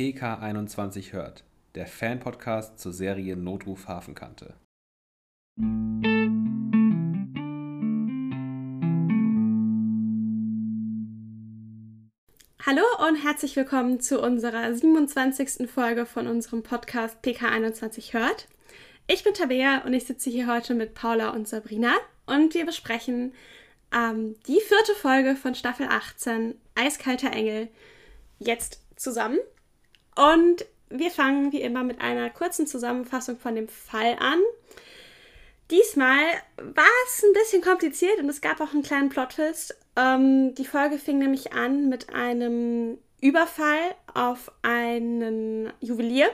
PK21 hört, der Fan-Podcast zur Serie Notruf Hafenkante. Hallo und herzlich willkommen zu unserer 27. Folge von unserem Podcast PK21 hört. Ich bin Tabea und ich sitze hier heute mit Paula und Sabrina und wir besprechen ähm, die vierte Folge von Staffel 18, Eiskalter Engel, jetzt zusammen. Und wir fangen wie immer mit einer kurzen Zusammenfassung von dem Fall an. Diesmal war es ein bisschen kompliziert und es gab auch einen kleinen Plot-Twist. Ähm, die Folge fing nämlich an mit einem Überfall auf einen Juwelier.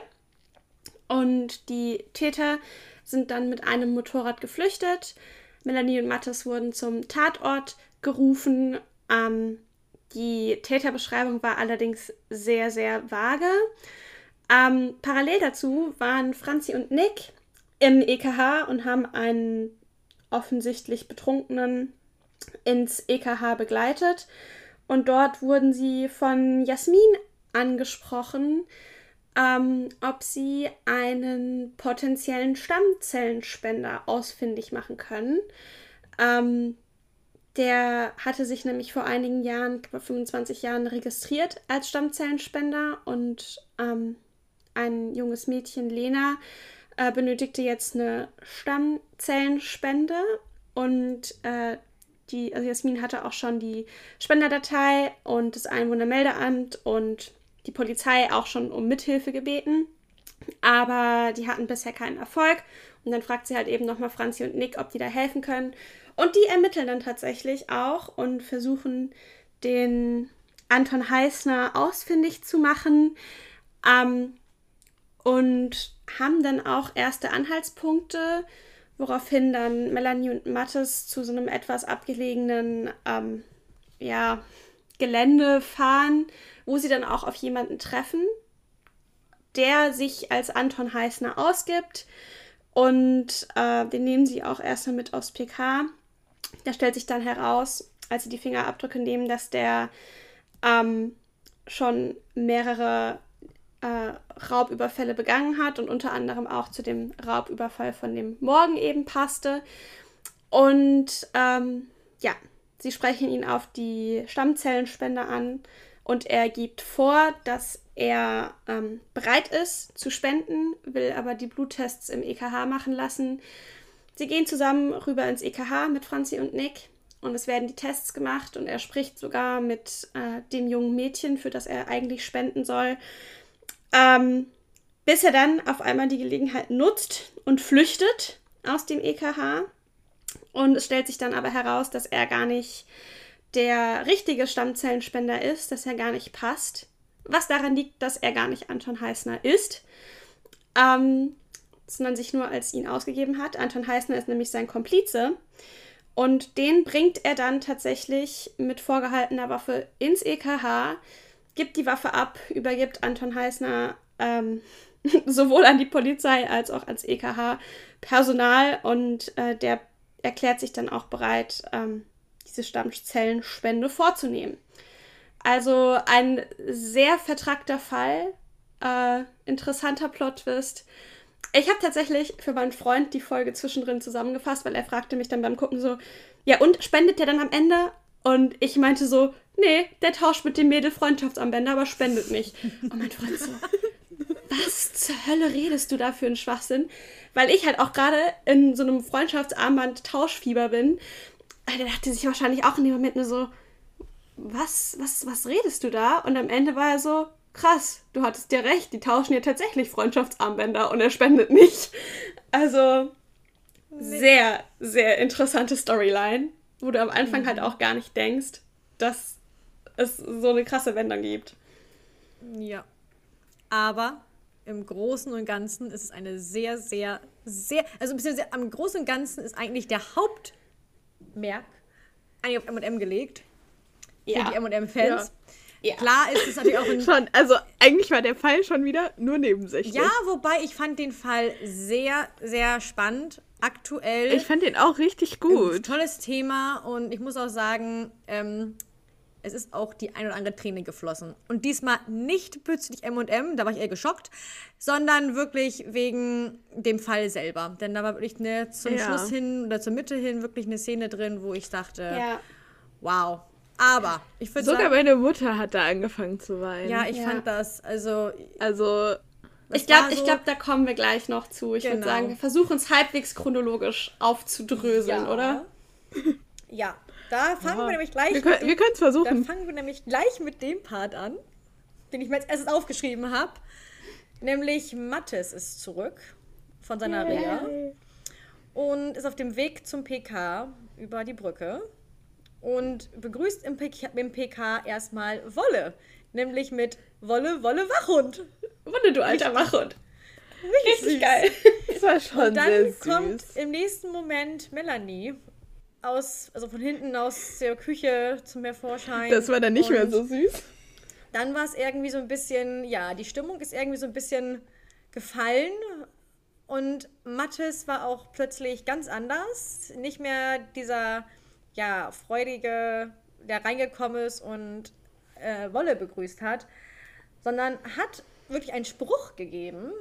Und die Täter sind dann mit einem Motorrad geflüchtet. Melanie und Mattes wurden zum Tatort gerufen. Ähm, die Täterbeschreibung war allerdings sehr, sehr vage. Ähm, parallel dazu waren Franzi und Nick im EKH und haben einen offensichtlich Betrunkenen ins EKH begleitet. Und dort wurden sie von Jasmin angesprochen, ähm, ob sie einen potenziellen Stammzellenspender ausfindig machen können. Ähm, der hatte sich nämlich vor einigen Jahren, vor 25 Jahren, registriert als Stammzellenspender und ähm, ein junges Mädchen, Lena, äh, benötigte jetzt eine Stammzellenspende und äh, die, also Jasmin hatte auch schon die Spenderdatei und das Einwohnermeldeamt und die Polizei auch schon um Mithilfe gebeten. Aber die hatten bisher keinen Erfolg. Und dann fragt sie halt eben nochmal Franzi und Nick, ob die da helfen können. Und die ermitteln dann tatsächlich auch und versuchen den Anton Heißner ausfindig zu machen. Ähm, und haben dann auch erste Anhaltspunkte, woraufhin dann Melanie und Mattes zu so einem etwas abgelegenen ähm, ja, Gelände fahren, wo sie dann auch auf jemanden treffen, der sich als Anton Heißner ausgibt. Und äh, den nehmen sie auch erstmal mit aufs PK. Da stellt sich dann heraus, als sie die Fingerabdrücke nehmen, dass der ähm, schon mehrere äh, Raubüberfälle begangen hat und unter anderem auch zu dem Raubüberfall von dem Morgen eben passte. Und ähm, ja, sie sprechen ihn auf die Stammzellenspende an und er gibt vor, dass er ähm, bereit ist zu spenden, will aber die Bluttests im EKH machen lassen Sie gehen zusammen rüber ins EKH mit Franzi und Nick und es werden die Tests gemacht und er spricht sogar mit äh, dem jungen Mädchen, für das er eigentlich spenden soll, ähm, bis er dann auf einmal die Gelegenheit nutzt und flüchtet aus dem EKH. Und es stellt sich dann aber heraus, dass er gar nicht der richtige Stammzellenspender ist, dass er gar nicht passt. Was daran liegt, dass er gar nicht Anton Heißner ist. Ähm, sondern sich nur als ihn ausgegeben hat. Anton Heißner ist nämlich sein Komplize. Und den bringt er dann tatsächlich mit vorgehaltener Waffe ins EKH, gibt die Waffe ab, übergibt Anton Heißner ähm, sowohl an die Polizei als auch ans EKH-Personal und äh, der erklärt sich dann auch bereit, ähm, diese Stammzellenspende vorzunehmen. Also ein sehr vertrackter Fall, äh, interessanter Plot-Twist ich habe tatsächlich für meinen Freund die Folge zwischendrin zusammengefasst, weil er fragte mich dann beim Gucken so, ja und, spendet der dann am Ende? Und ich meinte so, nee, der tauscht mit dem Mädel Freundschaftsarmbänder, aber spendet nicht. Und mein Freund so, was zur Hölle redest du da für einen Schwachsinn? Weil ich halt auch gerade in so einem Freundschaftsarmband-Tauschfieber bin. Der dachte sich wahrscheinlich auch in dem Moment nur so, was, was, was redest du da? Und am Ende war er so, krass, du hattest ja recht, die tauschen ja tatsächlich Freundschaftsarmbänder und er spendet nicht. Also sehr, sehr interessante Storyline, wo du am Anfang halt mhm. halt auch gar nicht denkst, dass es so eine krasse Wendung gibt. Ja. Aber im Großen und Ganzen ist es eine sehr, sehr, sehr, also beziehungsweise am Großen und Ganzen ist eigentlich der Hauptmerk eigentlich auf M&M gelegt. Ja. Für die M&M-Fans. Ja. Ja. Klar ist es natürlich auch ein. Schon, also eigentlich war der Fall schon wieder nur nebensächlich. Ja, wobei ich fand den Fall sehr, sehr spannend. Aktuell. Ich fand den auch richtig gut. Tolles Thema und ich muss auch sagen, ähm, es ist auch die ein oder andere Träne geflossen. Und diesmal nicht bezüglich M&M, da war ich eher geschockt, sondern wirklich wegen dem Fall selber. Denn da war wirklich eine, zum Ja. Schluss hin oder zur Mitte hin wirklich eine Szene drin, wo ich dachte, Ja. wow. Aber ich würde Sogar sagen, meine Mutter hat da angefangen zu weinen. ja, ich Ja. fand das, also Also, Ich glaube, so- glaub, da kommen wir gleich noch zu. Ich würde Genau. sagen, wir versuchen es halbwegs chronologisch aufzudröseln, Ja. oder? Ja, da fangen wir nämlich gleich wir mit können dem- wir können es versuchen. fangen wir nämlich gleich mit dem Part an, den ich mir als erstes aufgeschrieben habe. Nämlich Mattes ist zurück von seiner Reha und ist auf dem Weg zum PK über die Brücke und begrüßt im PK, im PK erstmal Wolle, nämlich mit Wolle, Wolle, Wachhund. Wunde, du alter Wachhund. Richtig süß. geil. Das war schon Dann sehr süß. kommt im nächsten Moment Melanie aus, also von hinten aus der Küche zum Hervorschein. das war dann nicht mehr Und so süß. Dann war es irgendwie so ein bisschen, ja, die Stimmung ist irgendwie so ein bisschen gefallen. Und Mattes war auch plötzlich ganz anders. Nicht mehr dieser, ja, freudige, der reingekommen ist und äh, Wolle begrüßt hat, sondern hat wirklich einen Spruch gegeben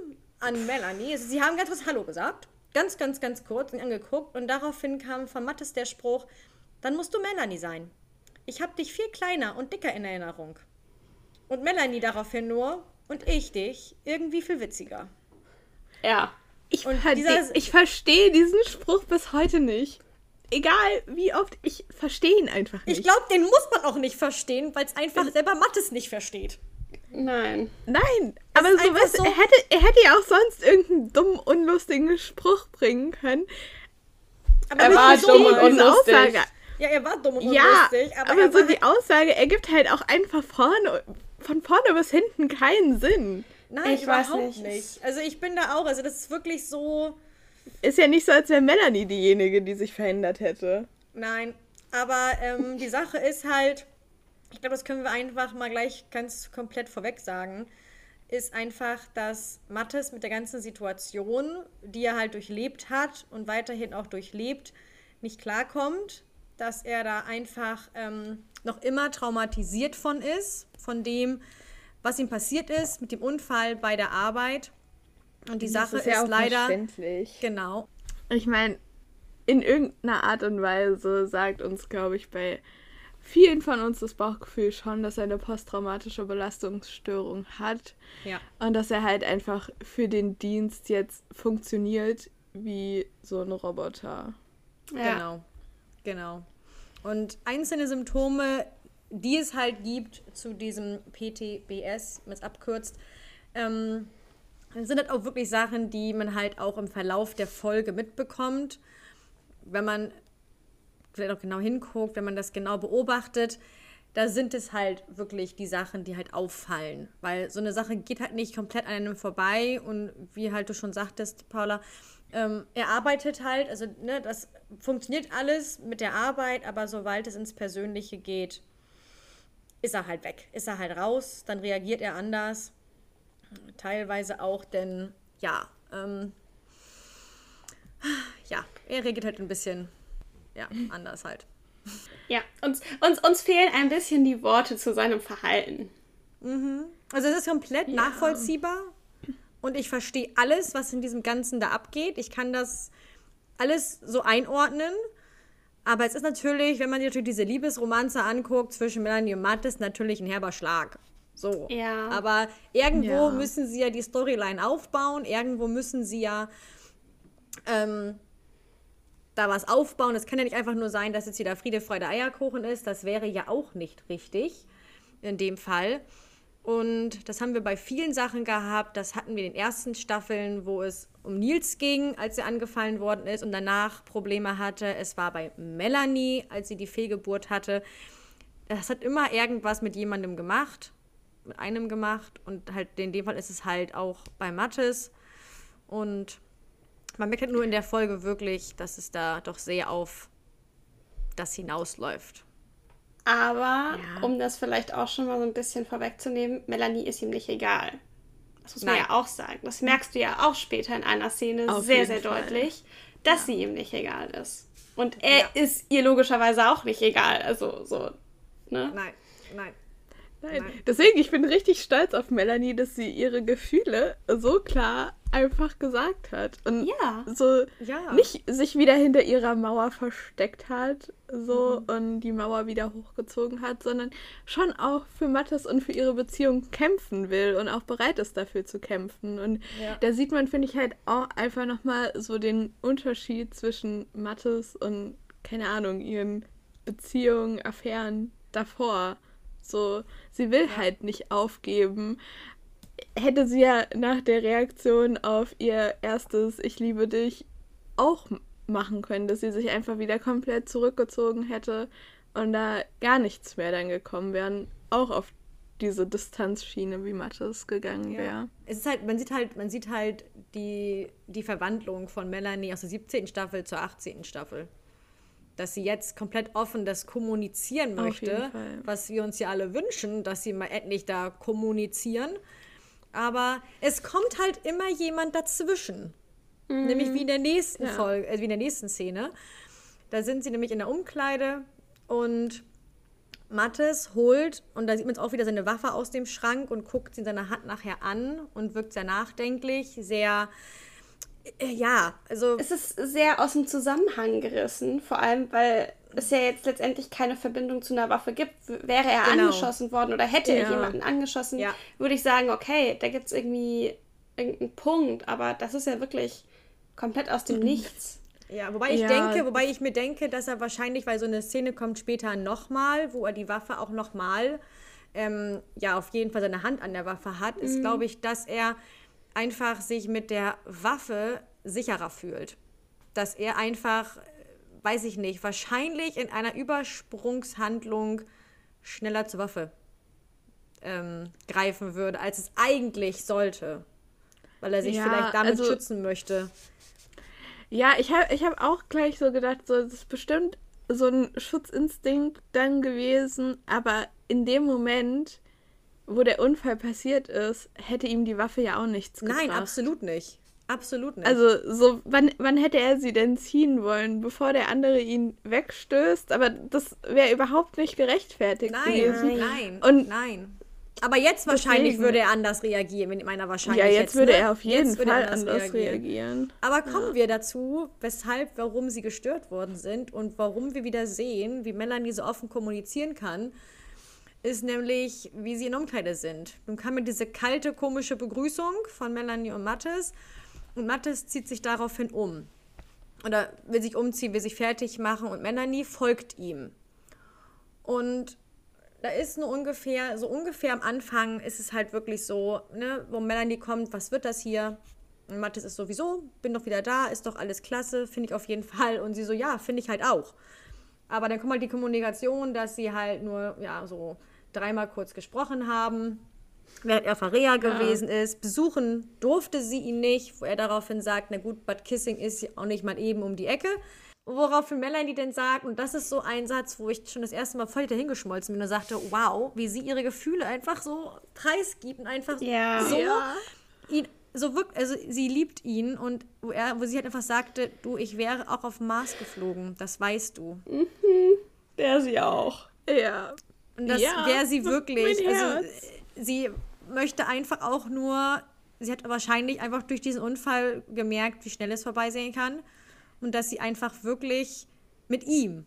an Melanie. Sie haben ganz kurz Hallo gesagt. Ganz, ganz, ganz kurz und angeguckt. Und daraufhin kam von Mattes der Spruch, dann musst du Melanie sein. Ich habe dich viel kleiner und dicker in Erinnerung. Und Melanie daraufhin nur und ich dich irgendwie viel witziger. Ja. Ich, dieser- ich verstehe diesen Spruch bis heute nicht. Egal wie oft, ich verstehe ihn einfach nicht. Ich glaube, den muss man auch nicht verstehen, weil es einfach selber Mattes nicht versteht. Nein. Nein, aber ist so, weißt, so- er, hätte, er hätte ja auch sonst irgendeinen dummen, unlustigen Spruch bringen können. Aber Er war so dumm und unlustig. Aussage, Ja, er war dumm und ja, unlustig, aber, aber, er so die Aussage ergibt halt auch einfach vorne, von vorne bis hinten keinen Sinn. Nein, Ich weiß überhaupt nicht. nicht. Also ich bin da auch, also das ist wirklich so. Ist ja nicht so, als wäre Melanie diejenige, die sich verändert hätte. Nein. Aber ähm, die Sache ist halt, ich glaube, das können wir einfach mal gleich ganz komplett vorweg sagen, ist einfach, dass Mattes mit der ganzen Situation, die er halt durchlebt hat und weiterhin auch durchlebt, nicht klarkommt, dass er da einfach ähm, noch immer traumatisiert von ist, von dem, was ihm passiert ist mit dem Unfall bei der Arbeit. Und die Sache ist, leider. verständlich. Genau. Ich meine, in irgendeiner Art und Weise sagt uns, glaube ich, bei vielen von uns das Bauchgefühl schon, dass er eine posttraumatische Belastungsstörung hat Ja. und dass er halt einfach für den Dienst jetzt funktioniert wie so ein Roboter. Ja. Genau, genau. Und einzelne Symptome, die es halt gibt zu diesem PTBS, wenn es abkürzt, ähm, sind halt auch wirklich Sachen, die man halt auch im Verlauf der Folge mitbekommt. Wenn man vielleicht auch genau hinguckt, wenn man das genau beobachtet, da sind es halt wirklich die Sachen, die halt auffallen. Weil so eine Sache geht halt nicht komplett an einem vorbei. Und wie halt du schon sagtest, Paula, ähm, er arbeitet halt, also ne, das funktioniert alles mit der Arbeit, aber sobald es ins Persönliche geht, ist er halt weg. Ist er halt raus, dann reagiert er anders. Teilweise auch, denn ja, ähm, ja, er reagiert halt ein bisschen ja, anders halt. Ja, uns, uns, uns fehlen ein bisschen die Worte zu seinem Verhalten. Also es ist komplett nachvollziehbar und ich verstehe alles, was in diesem Ganzen da abgeht. Ich kann das alles so einordnen. Aber es ist natürlich, wenn man sich natürlich diese Liebesromanze anguckt zwischen Melanie und Mattes, natürlich ein herber Schlag. So. Ja. Aber irgendwo Ja. müssen sie ja die Storyline aufbauen. Irgendwo müssen sie ja ähm, da was aufbauen. Es kann ja nicht einfach nur sein, dass jetzt wieder Friede, Freude, Eierkuchen ist. Das wäre ja auch nicht richtig in dem Fall. Und das haben wir bei vielen Sachen gehabt. Das hatten wir in den ersten Staffeln, wo es um Nils ging, als er angefallen worden ist und danach Probleme hatte. Es war bei Melanie, als sie die Fehlgeburt hatte. Das hat immer irgendwas mit jemandem gemacht, mit einem gemacht. Und halt in dem Fall ist es halt auch bei Mattes. Und man merkt halt nur in der Folge wirklich, dass es da doch sehr auf das hinausläuft. Aber, Ja. um das vielleicht auch schon mal so ein bisschen vorwegzunehmen, Melanie ist ihm nicht egal. Das muss man Nein. ja auch sagen. Das merkst du ja auch später in einer Szene Auf sehr, sehr Fall. deutlich, dass sie ihm nicht egal ist. Und er Ja. ist ihr logischerweise auch nicht egal. Also so, ne? Nein. Nein. Nein. Nein. Deswegen, ich bin richtig stolz auf Melanie, dass sie ihre Gefühle so klar einfach gesagt hat. Und Ja. so Ja. nicht sich wieder hinter ihrer Mauer versteckt hat, so und die Mauer wieder hochgezogen hat, sondern schon auch für Mattes und für ihre Beziehung kämpfen will und auch bereit ist dafür zu kämpfen. Und Ja. da sieht man, finde ich, halt auch einfach nochmal so den Unterschied zwischen Mattes und, keine Ahnung, ihren Beziehungen, Affären davor. So, sie will halt nicht aufgeben. Hätte sie ja nach der Reaktion auf ihr erstes Ich liebe dich auch machen können, dass sie sich einfach wieder komplett zurückgezogen hätte und da gar nichts mehr dann gekommen wären, auch auf diese Distanzschiene, wie Mattes gegangen Ja. wäre. Es ist halt, man sieht halt, man sieht halt die, die Verwandlung von Melanie aus der 17. Staffel zur 18. Staffel. Dass sie jetzt komplett offen das kommunizieren möchte, was wir uns ja alle wünschen, dass sie mal endlich da kommunizieren. Aber es kommt halt immer jemand dazwischen. Nämlich wie in der nächsten Ja. Folge, äh, wie in der nächsten Szene. Da sind sie nämlich in der Umkleide und Mattes holt, und da sieht man jetzt auch wieder seine Waffe aus dem Schrank und guckt sie in seiner Hand nachher an und wirkt sehr nachdenklich, sehr, ja, also, Es ist sehr aus dem Zusammenhang gerissen, vor allem, weil es ja jetzt letztendlich keine Verbindung zu einer Waffe gibt. Wäre er Genau. angeschossen worden oder hätte er Ja. jemanden angeschossen, Ja. würde ich sagen, okay, da gibt es irgendwie irgendeinen Punkt, aber das ist ja wirklich komplett aus dem Nichts. ja, wobei ich Ja. denke, wobei ich mir denke, dass er wahrscheinlich, weil so eine Szene kommt später nochmal, wo er die Waffe auch nochmal, ähm, ja, auf jeden Fall seine Hand an der Waffe hat, ist, glaube ich, dass er einfach sich mit der Waffe sicherer fühlt. Dass er einfach, äh, weiß ich nicht, wahrscheinlich in einer Übersprungshandlung schneller zur Waffe ähm, greifen würde, als es eigentlich sollte. Weil er sich Ja, vielleicht damit also- schützen möchte. Ja, ich habe ich hab auch gleich so gedacht, so, das ist bestimmt so ein Schutzinstinkt dann gewesen, aber in dem Moment, wo der Unfall passiert ist, hätte ihm die Waffe ja auch nichts gebracht. Nein, absolut nicht. Absolut nicht. Also, so, wann, wann hätte er sie denn ziehen wollen, bevor der andere ihn wegstößt? Aber das wäre überhaupt nicht gerechtfertigt nein, gewesen. nein, Und- nein. Aber jetzt wahrscheinlich Deswegen. würde er anders reagieren, mit meiner wahrscheinlich. Ja, jetzt, würde ne? er auf jeden Jetzt Fall er anders reagieren. Aber kommen wir dazu, weshalb, warum sie gestört worden sind und warum wir wieder sehen, wie Melanie so offen kommunizieren kann, ist nämlich, wie sie in Umkleide sind. Nun kam mir diese kalte, komische Begrüßung von Melanie und Mattes und Mattes zieht sich daraufhin um. Oder will sich umziehen, will sich fertig machen und Melanie folgt ihm. Und da ist nur ungefähr, so ungefähr am Anfang ist es halt wirklich so, ne, wo Melanie kommt, was wird das hier? Und Mathis ist sowieso, bin doch wieder da, ist doch alles klasse, finde ich auf jeden Fall. Und sie so, ja, finde ich halt auch. Aber dann kommt halt die Kommunikation, dass sie halt nur, ja, so dreimal kurz gesprochen haben, während er Verrea gewesen ist. Besuchen durfte sie ihn nicht, wo er daraufhin sagt, na gut, but kissing ist ja auch nicht mal eben um die Ecke. Woraufhin Melanie denn sagt, und das ist so ein Satz, wo ich schon das erste Mal voll dahingeschmolzen bin und sagte, wow, wie sie ihre Gefühle einfach so preisgibt und einfach Ja. so Ja. ihn so wirklich, also sie liebt ihn und wo er, wo sie halt einfach sagte, du, ich wäre auch auf Mars geflogen, das weißt du. Der sie auch. Ja. Und das Ja, wäre sie wirklich. Also äh, sie möchte einfach auch nur, sie hat wahrscheinlich einfach durch diesen Unfall gemerkt, wie schnell es vorbei sein kann und dass sie einfach wirklich mit ihm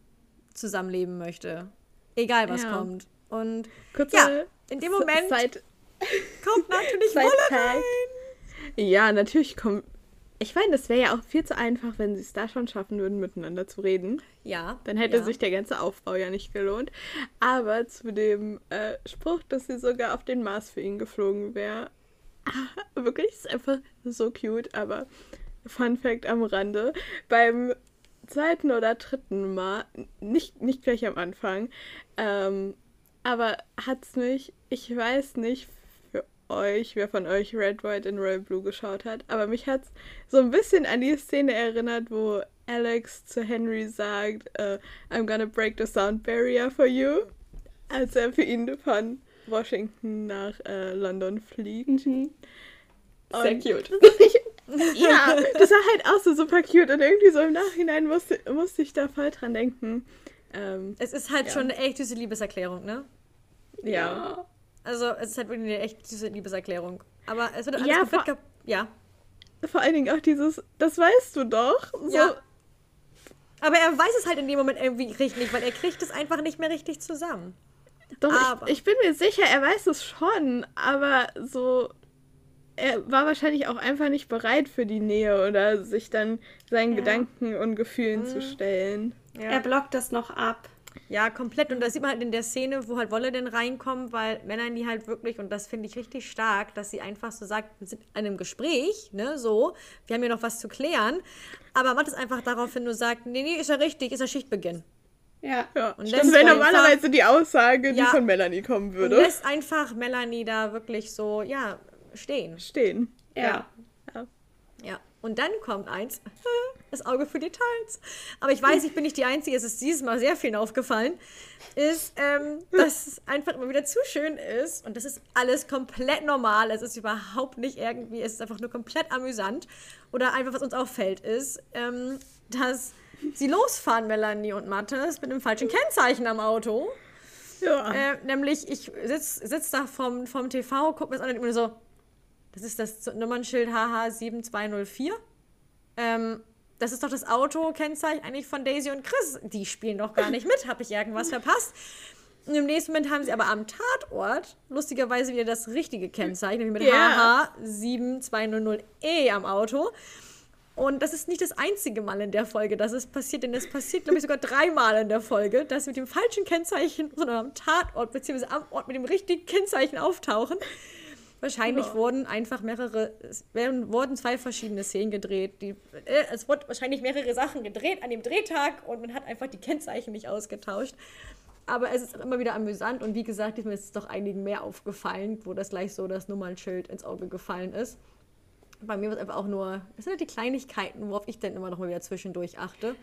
zusammenleben möchte. Egal was Ja. kommt. Und Kurze ja, in dem Moment kommt natürlich Wolle rein. Ja, natürlich kommt. Ich meine, das wäre ja auch viel zu einfach, wenn sie es da schon schaffen würden, miteinander zu reden. Ja. Dann hätte ja. sich der ganze Aufbau ja nicht gelohnt. Aber zu dem äh, Spruch, dass sie sogar auf den Mars für ihn geflogen wäre. Wirklich, ist einfach so cute. Aber Fun Fact am Rande: Beim zweiten oder dritten Mal, nicht, nicht gleich am Anfang, ähm, aber hat's mich, ich weiß nicht euch, wer von euch Red, White and Royal Blue geschaut hat, aber mich hat's so ein bisschen an die Szene erinnert, wo Alex zu Henry sagt, äh, I'm gonna break the sound barrier for you, als er für ihn von Washington nach äh, London fliegt. Mhm. Sehr Und- cute. ja, das war halt auch so super cute und irgendwie so im Nachhinein musste, musste ich da voll dran denken. Ähm, Es ist halt Ja. schon eine echt süße Liebeserklärung, ne? Ja. Also es ist halt wirklich eine echt süße Liebeserklärung. Aber es wird alles Ja, komplett... vor- Ja. Vor allen Dingen auch dieses, das weißt du doch. So, Ja. Aber er weiß es halt in dem Moment irgendwie richtig nicht, weil er kriegt es einfach nicht mehr richtig zusammen. Doch, Aber- ich, ich bin mir sicher, er weiß es schon, aber so. Er war wahrscheinlich auch einfach nicht bereit für die Nähe oder sich dann seinen Ja. Gedanken und Gefühlen zu stellen. Er blockt das noch ab. Ja, komplett. Und das sieht man halt in der Szene, wo halt Wolle denn reinkommt, weil Melanie halt wirklich, und das finde ich richtig stark, dass sie einfach so sagt, wir sind in einem Gespräch, ne, so, wir haben hier noch was zu klären. Aber macht es einfach daraufhin nur sagt, nee, nee, ist ja richtig, ist ja Schichtbeginn. Ja. Ja, Und das wäre normalerweise die Aussage, die Ja. von Melanie kommen Und würde. lässt einfach Melanie da wirklich so, ja, stehen. Stehen. Ja. Ja. Und dann kommt eins, das Auge für Details. Aber ich weiß, ich bin nicht die Einzige, es ist dieses Mal sehr vielen aufgefallen, ist, ähm, dass es einfach immer wieder zu schön ist. Und das ist alles komplett normal. Es ist überhaupt nicht irgendwie, es ist einfach nur komplett amüsant. Oder einfach, was uns auffällt, ist, ähm, dass sie losfahren, Melanie und Mattes, mit einem falschen Kennzeichen am Auto. Ja. Äh, nämlich, ich sitze sitz da vom, vom TV, gucke mir das an und denk mir so, das ist das Nummernschild HH7204. Ähm, das ist doch das Autokennzeichen eigentlich von Daisy und Chris. Die spielen doch gar nicht mit. Habe ich irgendwas verpasst? Und im nächsten Moment haben sie aber am Tatort lustigerweise wieder das richtige Kennzeichen, nämlich mit Ja. HH7200E E am Auto. Und das ist nicht das einzige Mal in der Folge, dass es passiert, denn es passiert, glaube ich, sogar dreimal in der Folge, dass sie mit dem falschen Kennzeichen, sondern am Tatort bzw. am Ort mit dem richtigen Kennzeichen auftauchen. Wahrscheinlich wurden einfach mehrere, es werden, wurden zwei verschiedene Szenen gedreht. Die, äh, es wurden wahrscheinlich mehrere Sachen gedreht an dem Drehtag und man hat einfach die Kennzeichen nicht ausgetauscht. Aber es ist immer wieder amüsant und wie gesagt, mir ist es doch einigen mehr aufgefallen, wo das gleich so das Nummernschild ins Auge gefallen ist. Bei mir war es einfach auch nur, es sind halt die Kleinigkeiten, worauf ich dann immer noch mal wieder zwischendurch achte.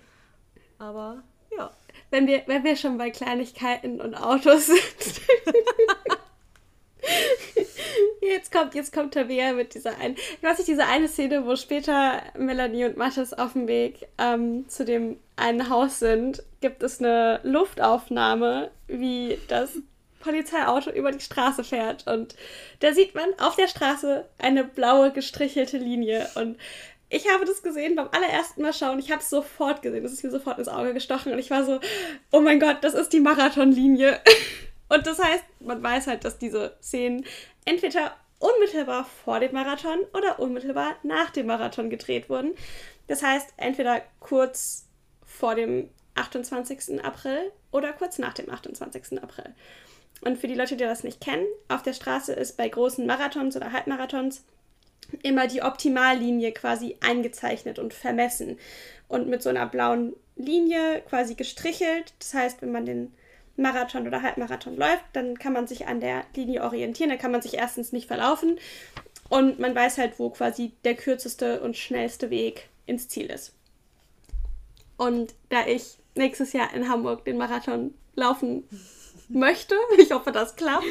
Aber ja. Wenn wir, wenn wir schon bei Kleinigkeiten und Autos sind. Jetzt kommt, jetzt kommt Tabea mit dieser einen. Ich weiß nicht, diese eine Szene, wo später Melanie und Mathis auf dem Weg ähm, zu dem einen Haus sind, gibt es eine Luftaufnahme, wie das Polizeiauto über die Straße fährt. Und da sieht man auf der Straße eine blaue gestrichelte Linie. Und ich habe das gesehen beim allerersten Mal schauen. Ich habe es sofort gesehen. Das ist mir sofort ins Auge gestochen. Und ich war so, oh mein Gott, das ist die Marathonlinie. Und das heißt, man weiß halt, dass diese Szenen entweder unmittelbar vor dem Marathon oder unmittelbar nach dem Marathon gedreht wurden. Das heißt, entweder kurz vor dem 28. April oder kurz nach dem 28. April. Und für die Leute, die das nicht kennen, auf der Straße ist bei großen Marathons oder Halbmarathons immer die Optimallinie quasi eingezeichnet und vermessen und mit so einer blauen Linie quasi gestrichelt. Das heißt, wenn man den Marathon oder Halbmarathon läuft, dann kann man sich an der Linie orientieren, dann kann man sich erstens nicht verlaufen und man weiß halt, wo quasi der kürzeste und schnellste Weg ins Ziel ist. Und da ich nächstes Jahr in Hamburg den Marathon laufen möchte, ich hoffe, das klappt,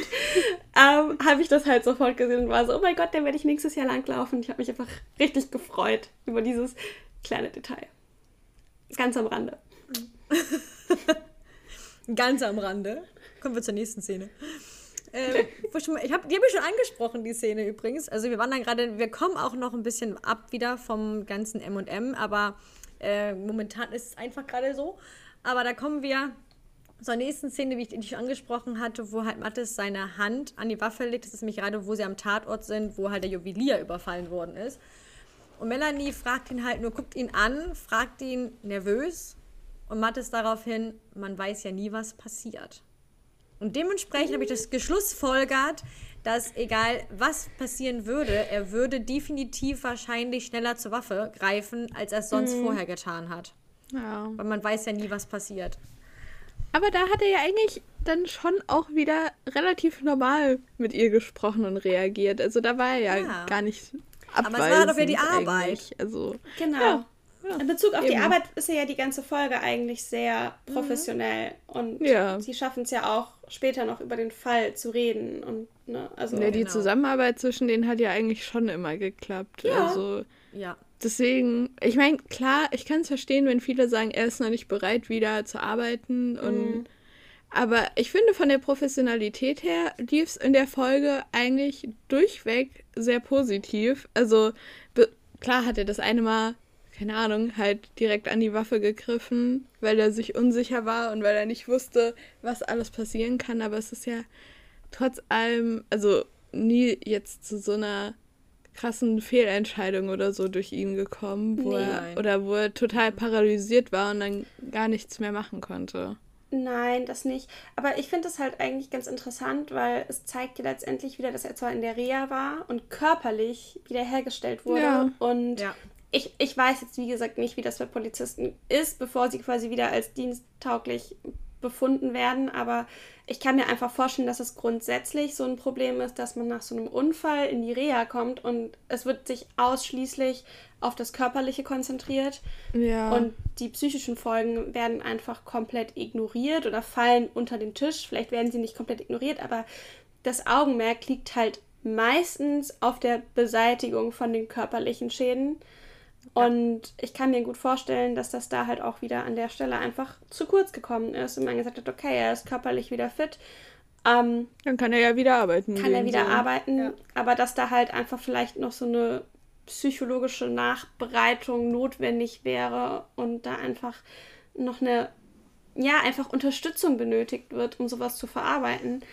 ähm, habe ich das halt sofort gesehen und war so, oh mein Gott, den werde ich nächstes Jahr langlaufen. Ich habe mich einfach richtig gefreut über dieses kleine Detail. Ganz am Rande. Ganz am Rande. Kommen wir zur nächsten Szene. Ähm, ich hab, die habe ich schon angesprochen, die Szene übrigens. Also wir waren gerade, wir kommen auch noch ein bisschen ab wieder vom ganzen M&M, aber äh, momentan ist es einfach gerade so. Aber da kommen wir zur nächsten Szene, wie ich die schon angesprochen hatte, wo halt Mathis seine Hand an die Waffe legt. Das ist nämlich gerade, wo sie am Tatort sind, wo halt der Juwelier überfallen worden ist. Und Melanie fragt ihn halt nur, guckt ihn an, fragt ihn nervös und Mathis daraufhin, man weiß ja nie, was passiert. Und dementsprechend habe ich das geschlussfolgert, dass egal was passieren würde, er würde definitiv wahrscheinlich schneller zur Waffe greifen, als er es sonst vorher getan hat. ja. Weil man weiß ja nie, was passiert. Aber da hat er ja eigentlich dann schon auch wieder relativ normal mit ihr gesprochen und reagiert. Also da war er ja, Ja. gar nicht Aber abweisend. es war doch wieder die eigentlich. Arbeit. Also, Genau. Ja, In Bezug auf die eben. Arbeit ist ja die ganze Folge eigentlich sehr professionell und Ja. sie schaffen es ja auch später noch über den Fall zu reden und ne, also ja, die genau. Zusammenarbeit zwischen denen hat ja eigentlich schon immer geklappt. Ja. Also Ja. deswegen, ich meine, klar, ich kann es verstehen, wenn viele sagen, er ist noch nicht bereit, wieder zu arbeiten. Und Aber ich finde, von der Professionalität her lief es in der Folge eigentlich durchweg sehr positiv. Also klar hat er das eine Mal, keine Ahnung, halt direkt an die Waffe gegriffen, weil er sich unsicher war und weil er nicht wusste, was alles passieren kann. Aber es ist ja trotz allem, also nie jetzt zu so einer krassen Fehlentscheidung oder so durch ihn gekommen, wo nee. er oder wo er total paralysiert war und dann gar nichts mehr machen konnte. Nein, das nicht. Aber ich finde es halt eigentlich ganz interessant, weil es zeigt ja letztendlich wieder, dass er zwar in der Reha war und körperlich wiederhergestellt wurde. Ja. Und ja. Ich, ich weiß jetzt, wie gesagt, nicht, wie das bei Polizisten ist, bevor sie quasi wieder als diensttauglich befunden werden. Aber ich kann mir einfach vorstellen, dass es grundsätzlich so ein Problem ist, dass man nach so einem Unfall in die Reha kommt und es wird sich ausschließlich auf das Körperliche konzentriert. Ja. Und die psychischen Folgen werden einfach komplett ignoriert oder fallen unter den Tisch. Vielleicht werden sie nicht komplett ignoriert, aber das Augenmerk liegt halt meistens auf der Beseitigung von den körperlichen Schäden. Und ich kann mir gut vorstellen, dass das da halt auch wieder an der Stelle einfach zu kurz gekommen ist und man gesagt hat, okay, er ist körperlich wieder fit. Ähm, Dann kann er ja wieder arbeiten. Kann er wieder so. arbeiten, ja. aber dass da halt einfach vielleicht noch so eine psychologische Nachbereitung notwendig wäre und da einfach noch eine, ja, einfach Unterstützung benötigt wird, um sowas zu verarbeiten,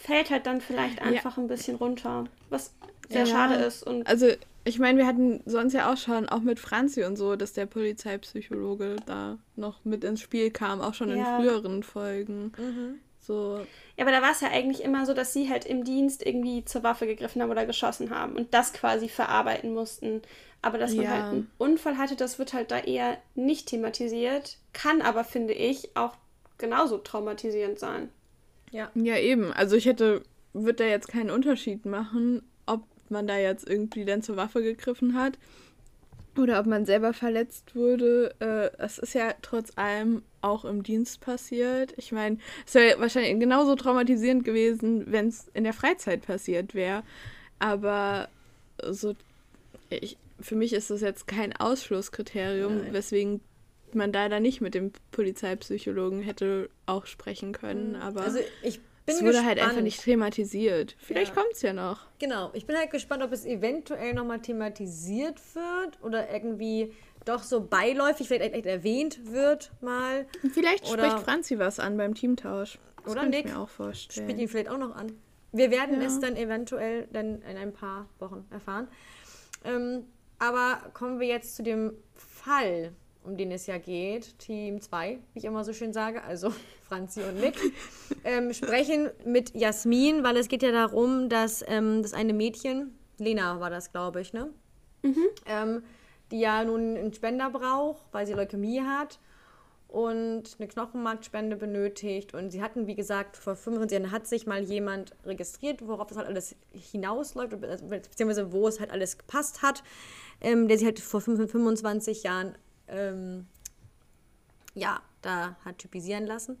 fällt halt dann vielleicht einfach ja. ein bisschen runter. Was sehr ja. schade ist. Und also, ich meine, wir hatten sonst ja auch schon, auch mit Franzi und so, dass der Polizeipsychologe da noch mit ins Spiel kam, auch schon ja. in früheren Folgen. Mhm. So. Ja, aber da war es ja eigentlich immer so, dass sie halt im Dienst irgendwie zur Waffe gegriffen haben oder geschossen haben und das quasi verarbeiten mussten. Aber dass man ja. halt einen Unfall hatte, das wird halt da eher nicht thematisiert, kann aber, finde ich, auch genauso traumatisierend sein. Ja. Ja, eben. Also ich hätte, würde da jetzt keinen Unterschied machen, ob man da jetzt irgendwie dann zur Waffe gegriffen hat oder ob man selber verletzt wurde. Äh, es ist ja trotz allem auch im Dienst passiert. Ich meine, es wäre wahrscheinlich genauso traumatisierend gewesen, wenn es in der Freizeit passiert wäre. Aber so, ich, für mich ist das jetzt kein Ausschlusskriterium, Nein. weswegen man da dann nicht mit dem Polizeipsychologen hätte auch sprechen können. Mhm. Aber also ich bin es wurde gespannt. halt einfach nicht thematisiert. Vielleicht ja. kommt es ja noch. Genau. Ich bin halt gespannt, ob es eventuell nochmal thematisiert wird oder irgendwie doch so beiläufig vielleicht echt erwähnt wird mal. Vielleicht oder spricht Franzi was an beim Teamtausch. Das oder Nick. Ich mir auch vorstellen. Spricht ihn vielleicht auch noch an. Wir werden ja. es dann eventuell dann in ein paar Wochen erfahren. Ähm, aber kommen wir jetzt zu dem Fall, um den es ja geht, Team 2, wie ich immer so schön sage, also Franzi und Nick, ähm, sprechen mit Jasmin, weil es geht ja darum, dass ähm, das eine Mädchen, Lena war das, glaube ich, ne? Mhm. Ähm, die ja nun einen Spender braucht, weil sie Leukämie hat und eine Knochenmarkspende benötigt. Und sie hatten, wie gesagt, vor 25 Jahren hat sich mal jemand registriert, worauf das halt alles hinausläuft, beziehungsweise wo es halt alles gepasst hat, ähm, der sie halt vor 25 Jahren ähm, ja, da hat typisieren lassen.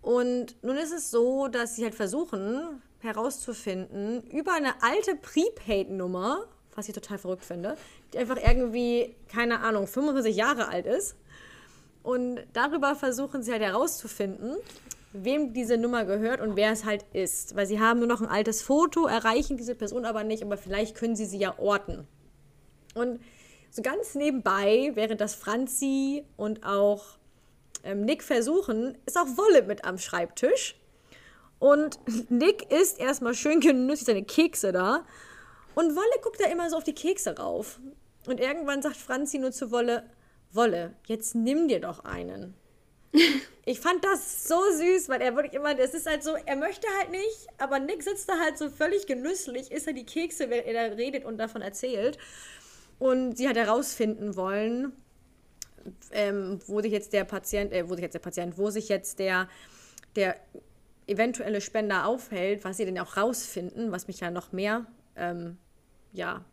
Und nun ist es so, dass sie halt versuchen herauszufinden über eine alte Prepaid-Nummer, was ich total verrückt finde, die einfach irgendwie, keine Ahnung, 45 Jahre alt ist. Und darüber versuchen sie halt herauszufinden, wem diese Nummer gehört und wer es halt ist. Weil sie haben nur noch ein altes Foto, erreichen diese Person aber nicht, aber vielleicht können sie sie ja orten. Und so ganz nebenbei, während das Franzi und auch ähm, Nick versuchen, ist auch Wolle mit am Schreibtisch. Und Nick isst erstmal schön genüsslich seine Kekse da und Wolle guckt da immer so auf die Kekse rauf. Und irgendwann sagt Franzi nur zu Wolle, Wolle, jetzt nimm dir doch einen. Ich fand das so süß, weil er wirklich immer, es ist halt so, er möchte halt nicht, aber Nick sitzt da halt so völlig genüsslich, isst er die Kekse, während er da redet und davon erzählt. Und sie hat herausfinden wollen, ähm, wo sich jetzt der Patient, äh, wo sich jetzt der Patient, wo sich jetzt der, der eventuelle Spender aufhält, was sie denn auch rausfinden, was mich ja noch mehr ähm, ja,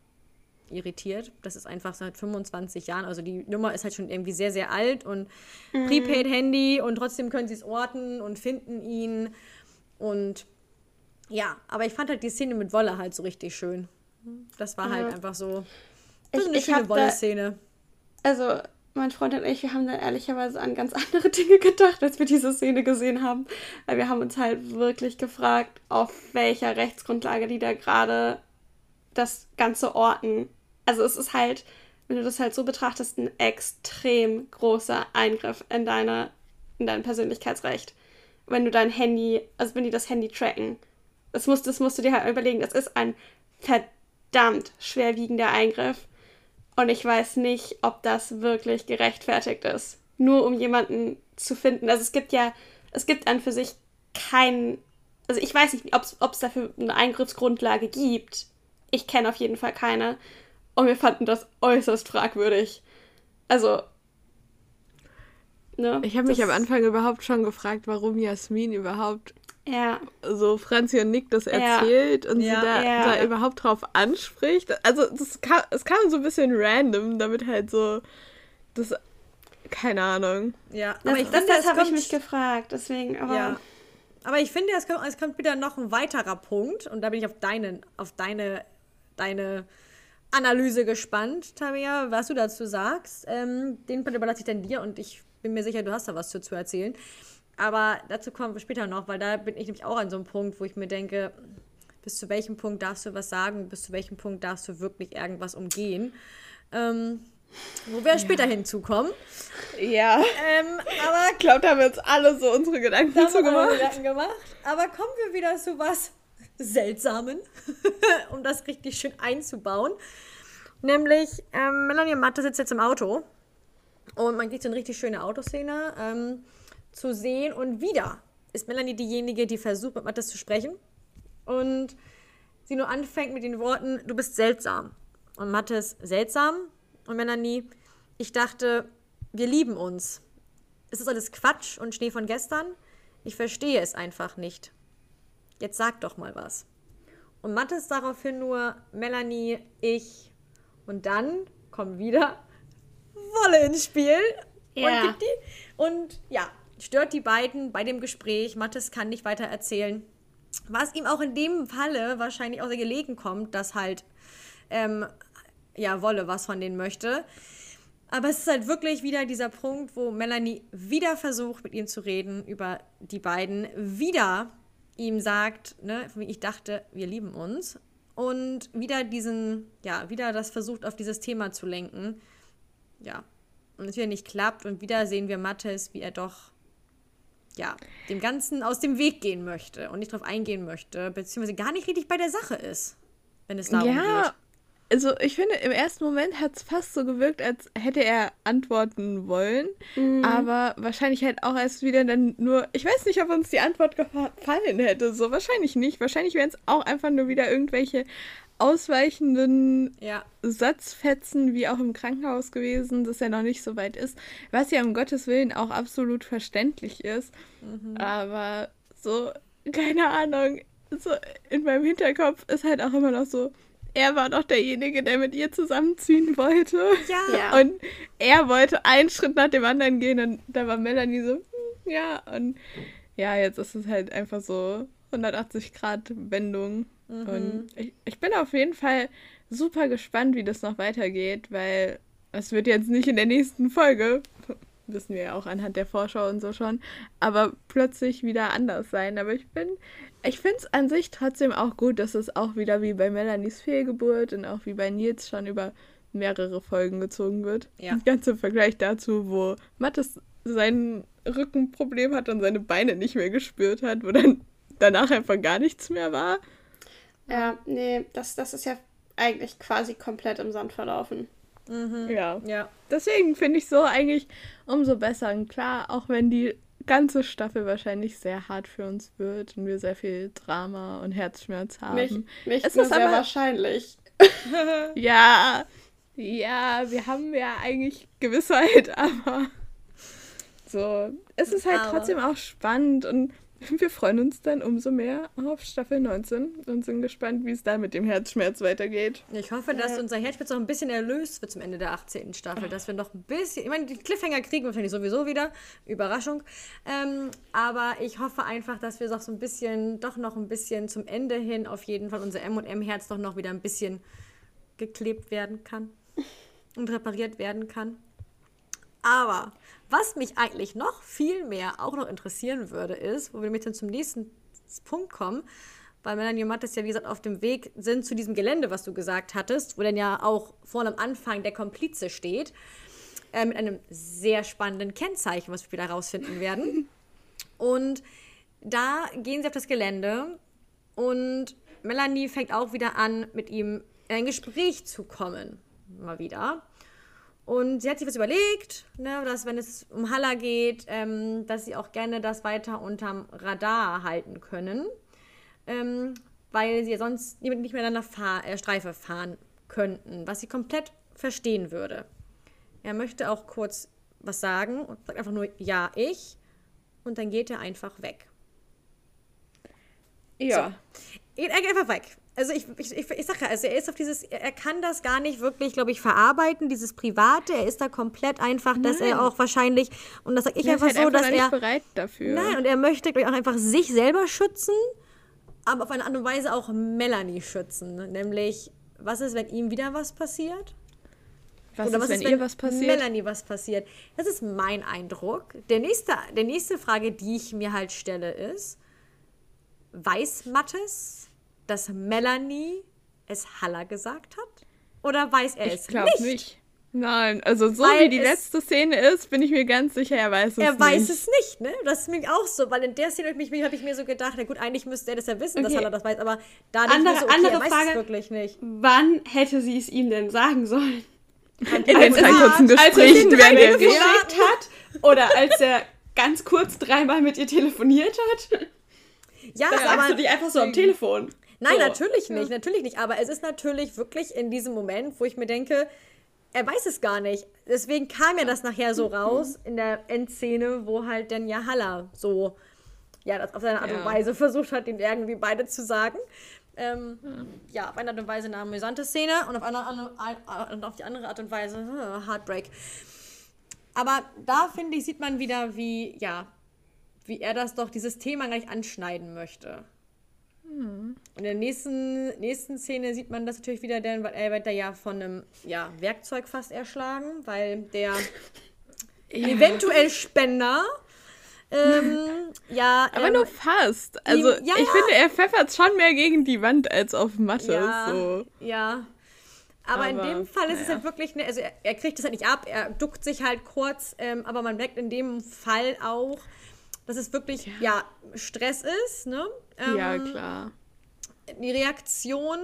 irritiert. Das ist einfach seit 25 Jahren. Also die Nummer ist halt schon irgendwie sehr, sehr alt und mhm. Prepaid-Handy und trotzdem können sie es orten und finden ihn. Und ja, aber ich fand halt die Szene mit Wolle halt so richtig schön. Das war ja. halt einfach so. Das ist eine schöne Wolle-Szene. Also, mein Freund und ich, wir haben dann ehrlicherweise an ganz andere Dinge gedacht, als wir diese Szene gesehen haben. Weil wir haben uns halt wirklich gefragt, auf welcher Rechtsgrundlage die da gerade das Ganze orten. Also es ist halt, wenn du das halt so betrachtest, ein extrem großer Eingriff in deine, in dein Persönlichkeitsrecht. Wenn du dein Handy, also wenn die das Handy tracken. Das musst, das musst du dir halt überlegen. Das ist ein verdammt schwerwiegender Eingriff. Und ich weiß nicht, ob das wirklich gerechtfertigt ist. Nur um jemanden zu finden. Also es gibt ja, es gibt an für sich keinen, also ich weiß nicht, ob es dafür eine Eingriffsgrundlage gibt. Ich kenne auf jeden Fall keine. Und wir fanden das äußerst fragwürdig. Also. Ne, ich habe mich am Anfang überhaupt schon gefragt, warum Jasmin überhaupt ja. so Franzi und Nick das erzählt ja. und ja. sie da, ja. da, überhaupt drauf anspricht. Also das kam, es kam so ein bisschen random, damit halt so das keine Ahnung. Ja, aber das, ich finde, das, das habe ich mich gefragt, deswegen aber ja. Aber ich finde, es kommt, es kommt wieder noch ein weiterer Punkt und da bin ich auf deinen auf deine deine Analyse gespannt, Tabea, was du dazu sagst. Ähm, den Punkt überlasse ich dann dir und ich bin mir sicher, du hast da was zu, zu erzählen. Aber dazu kommen wir später noch, weil da bin ich nämlich auch an so einem Punkt, wo ich mir denke, bis zu welchem Punkt darfst du was sagen, bis zu welchem Punkt darfst du wirklich irgendwas umgehen. Ähm, wo wir ja. später hinzukommen. Ja. Ähm, aber ich glaube, da haben wir uns alle so unsere Gedanken zu gemacht. Gedanken gemacht. Aber kommen wir wieder zu was Seltsamen, um das richtig schön einzubauen. Nämlich, ähm, Melanie und Mathe sitzen jetzt im Auto und man geht so eine richtig schöne Autoszene. Ähm, zu sehen. Und wieder ist Melanie diejenige, die versucht, mit Mathis zu sprechen. Und sie nur anfängt mit den Worten, du bist seltsam. Und Mathis, seltsam. Und Melanie, ich dachte, wir lieben uns. Ist das alles Quatsch und Schnee von gestern? Ich verstehe es einfach nicht. Jetzt sag doch mal was. Und Mathis daraufhin nur, Melanie, ich. Und dann kommt wieder Wolle ins Spiel. Ja. Und, gibt die, und ja, stört die beiden bei dem Gespräch. Mattes kann nicht weiter erzählen. Was ihm auch in dem Falle wahrscheinlich auch sehr gelegen kommt, dass halt, ähm, ja, Wolle was von denen möchte. Aber es ist halt wirklich wieder dieser Punkt, wo Melanie wieder versucht, mit ihm zu reden über die beiden, wieder ihm sagt, ne, ich dachte, wir lieben uns. Und wieder diesen, ja, wieder das versucht, auf dieses Thema zu lenken. Ja. Und es wieder nicht klappt. Und wieder sehen wir Mattes, wie er doch ja, dem Ganzen aus dem Weg gehen möchte und nicht darauf eingehen möchte, beziehungsweise gar nicht richtig bei der Sache ist, wenn es darum ja, geht. Also ich finde, im ersten Moment hat es fast so gewirkt, als hätte er antworten wollen. Mhm. Aber wahrscheinlich halt auch erst wieder dann nur. Ich weiß nicht, ob uns die Antwort gefallen hätte. So, wahrscheinlich nicht. Wahrscheinlich wären es auch einfach nur wieder irgendwelche ausweichenden ja. Satzfetzen wie auch im Krankenhaus gewesen, dass er noch nicht so weit ist. Was ja um Gottes Willen auch absolut verständlich ist. Mhm. Aber so, keine Ahnung, so in meinem Hinterkopf ist halt auch immer noch so, er war doch derjenige, der mit ihr zusammenziehen wollte. Ja. Und er wollte einen Schritt nach dem anderen gehen und da war Melanie so, hm, ja. Und ja, jetzt ist es halt einfach so 180 Grad Wendung. Mhm. Und ich, ich bin auf jeden Fall super gespannt, wie das noch weitergeht, weil es wird jetzt nicht in der nächsten Folge, wissen wir ja auch anhand der Vorschau und so schon, aber plötzlich wieder anders sein. Aber ich bin, ich finde es an sich trotzdem auch gut, dass es auch wieder wie bei Melanies Fehlgeburt und auch wie bei Nils schon über mehrere Folgen gezogen wird. Ja. Ganz im Vergleich dazu, wo Mattes sein Rückenproblem hat und seine Beine nicht mehr gespürt hat, wo dann danach einfach gar nichts mehr war. Ja, nee, das, das ist ja eigentlich quasi komplett im Sand verlaufen. Mhm. Ja. ja. Deswegen finde ich so eigentlich umso besser. Und klar, auch wenn die ganze Staffel wahrscheinlich sehr hart für uns wird und wir sehr viel Drama und Herzschmerz haben. Nicht, nicht es ist sehr aber, wahrscheinlich. ja, ja, wir haben ja eigentlich Gewissheit, aber so, es ist halt aber. trotzdem auch spannend und wir freuen uns dann umso mehr auf Staffel 19 und sind gespannt, wie es da mit dem Herzschmerz weitergeht. Ich hoffe, dass ja. unser Herzschmerz noch ein bisschen erlöst wird zum Ende der 18. Staffel, dass wir noch ein bisschen, ich meine, die Cliffhanger kriegen wir wahrscheinlich sowieso wieder, Überraschung, ähm, aber ich hoffe einfach, dass wir doch so ein bisschen, doch noch ein bisschen zum Ende hin auf jeden Fall unser M&M-Herz doch noch wieder ein bisschen geklebt werden kann und repariert werden kann. Aber was mich eigentlich noch viel mehr auch noch interessieren würde, ist, wo wir nämlich dann zum nächsten Punkt kommen, weil Melanie und Mattes ja, wie gesagt, auf dem Weg sind zu diesem Gelände, was du gesagt hattest, wo dann ja auch vorne am Anfang der Komplize steht, äh, mit einem sehr spannenden Kennzeichen, was wir wieder herausfinden werden. Und da gehen sie auf das Gelände und Melanie fängt auch wieder an, mit ihm in ein Gespräch zu kommen. Mal wieder. Und sie hat sich was überlegt, ne, dass wenn es um Halla geht, ähm, dass sie auch gerne das weiter unterm Radar halten können ähm, weil sie sonst nicht mehr an der Fahr äh, Streife fahren könnten, was sie komplett verstehen würde. Er möchte auch kurz was sagen und sagt einfach nur ja, ich und dann geht er einfach weg. Ja. So. Er geht einfach weg. Also ich, ich, ich, ich sage ja, also er ist auf dieses, er kann das gar nicht wirklich, glaube ich, verarbeiten, dieses Private. Er ist da komplett einfach, Nein. dass er auch wahrscheinlich, und das sage ich er einfach halt so, einfach dass nicht er. bereit dafür. Nein, und er möchte, glaube ich, auch einfach sich selber schützen aber auf eine Art und Weise auch Melanie schützen. Nämlich, was ist, wenn ihm wieder was passiert? Was Oder ist, was wenn, ist, wenn ihr was passiert? Melanie was passiert? Das ist mein Eindruck. Der nächste, der nächste Frage, die ich mir halt stelle, ist: Weiß Mattes, dass Melanie es Halla gesagt hat? Oder weiß er ich es nicht? nicht? Nein, also so Weil wie die letzte Szene ist, bin ich mir ganz sicher, er weiß es er nicht. Er weiß es nicht, ne? Das ist mir auch so, weil in der Szene habe ich, hab ich mir so gedacht, na gut, eigentlich müsste er das ja wissen, okay. dass Halla das weiß, aber da andere, ich so, okay, andere er weiß Frage, es wirklich nicht. Wann hätte sie es ihm denn sagen sollen? In den zwei kurzen Gesprächen, als er sie geschickt hat oder als er ganz kurz dreimal mit ihr telefoniert hat? Ja, das sagst aber du dich einfach so am Telefon. Nein, so. natürlich nicht, ja. natürlich nicht. Aber es ist natürlich wirklich in diesem Moment, wo ich mir denke, er weiß es gar nicht. Deswegen kam ja das nachher so raus in der Endszene, wo halt dann ja Halla so, ja, das auf seine Art und Weise versucht hat, ihn irgendwie beide zu sagen. Ähm, ja. ja. auf eine Art und Weise eine amüsante Szene und auf, eine, eine, auf die andere Art und Weise uh, Heartbreak. Aber da, finde ich, sieht man wieder, wie, ja, wie er das doch, dieses Thema gleich anschneiden möchte. Und in der nächsten, nächsten Szene sieht man das natürlich wieder, denn er wird da ja von einem ja, Werkzeug fast erschlagen, weil der ja. eventuell Spender ähm, ja. Aber ähm, nur fast. Also ihm, ja, ich finde, er pfeffert schon mehr gegen die Wand als auf Matte. Ja, so. ja. Aber, aber, in dem Fall ist ja. es halt wirklich, ne, also er, er, kriegt es halt nicht ab, er duckt sich halt kurz, ähm, aber man merkt in dem Fall auch, dass es wirklich, ja, ja Stress ist, ne? Ähm, ja, klar. Die Reaktion,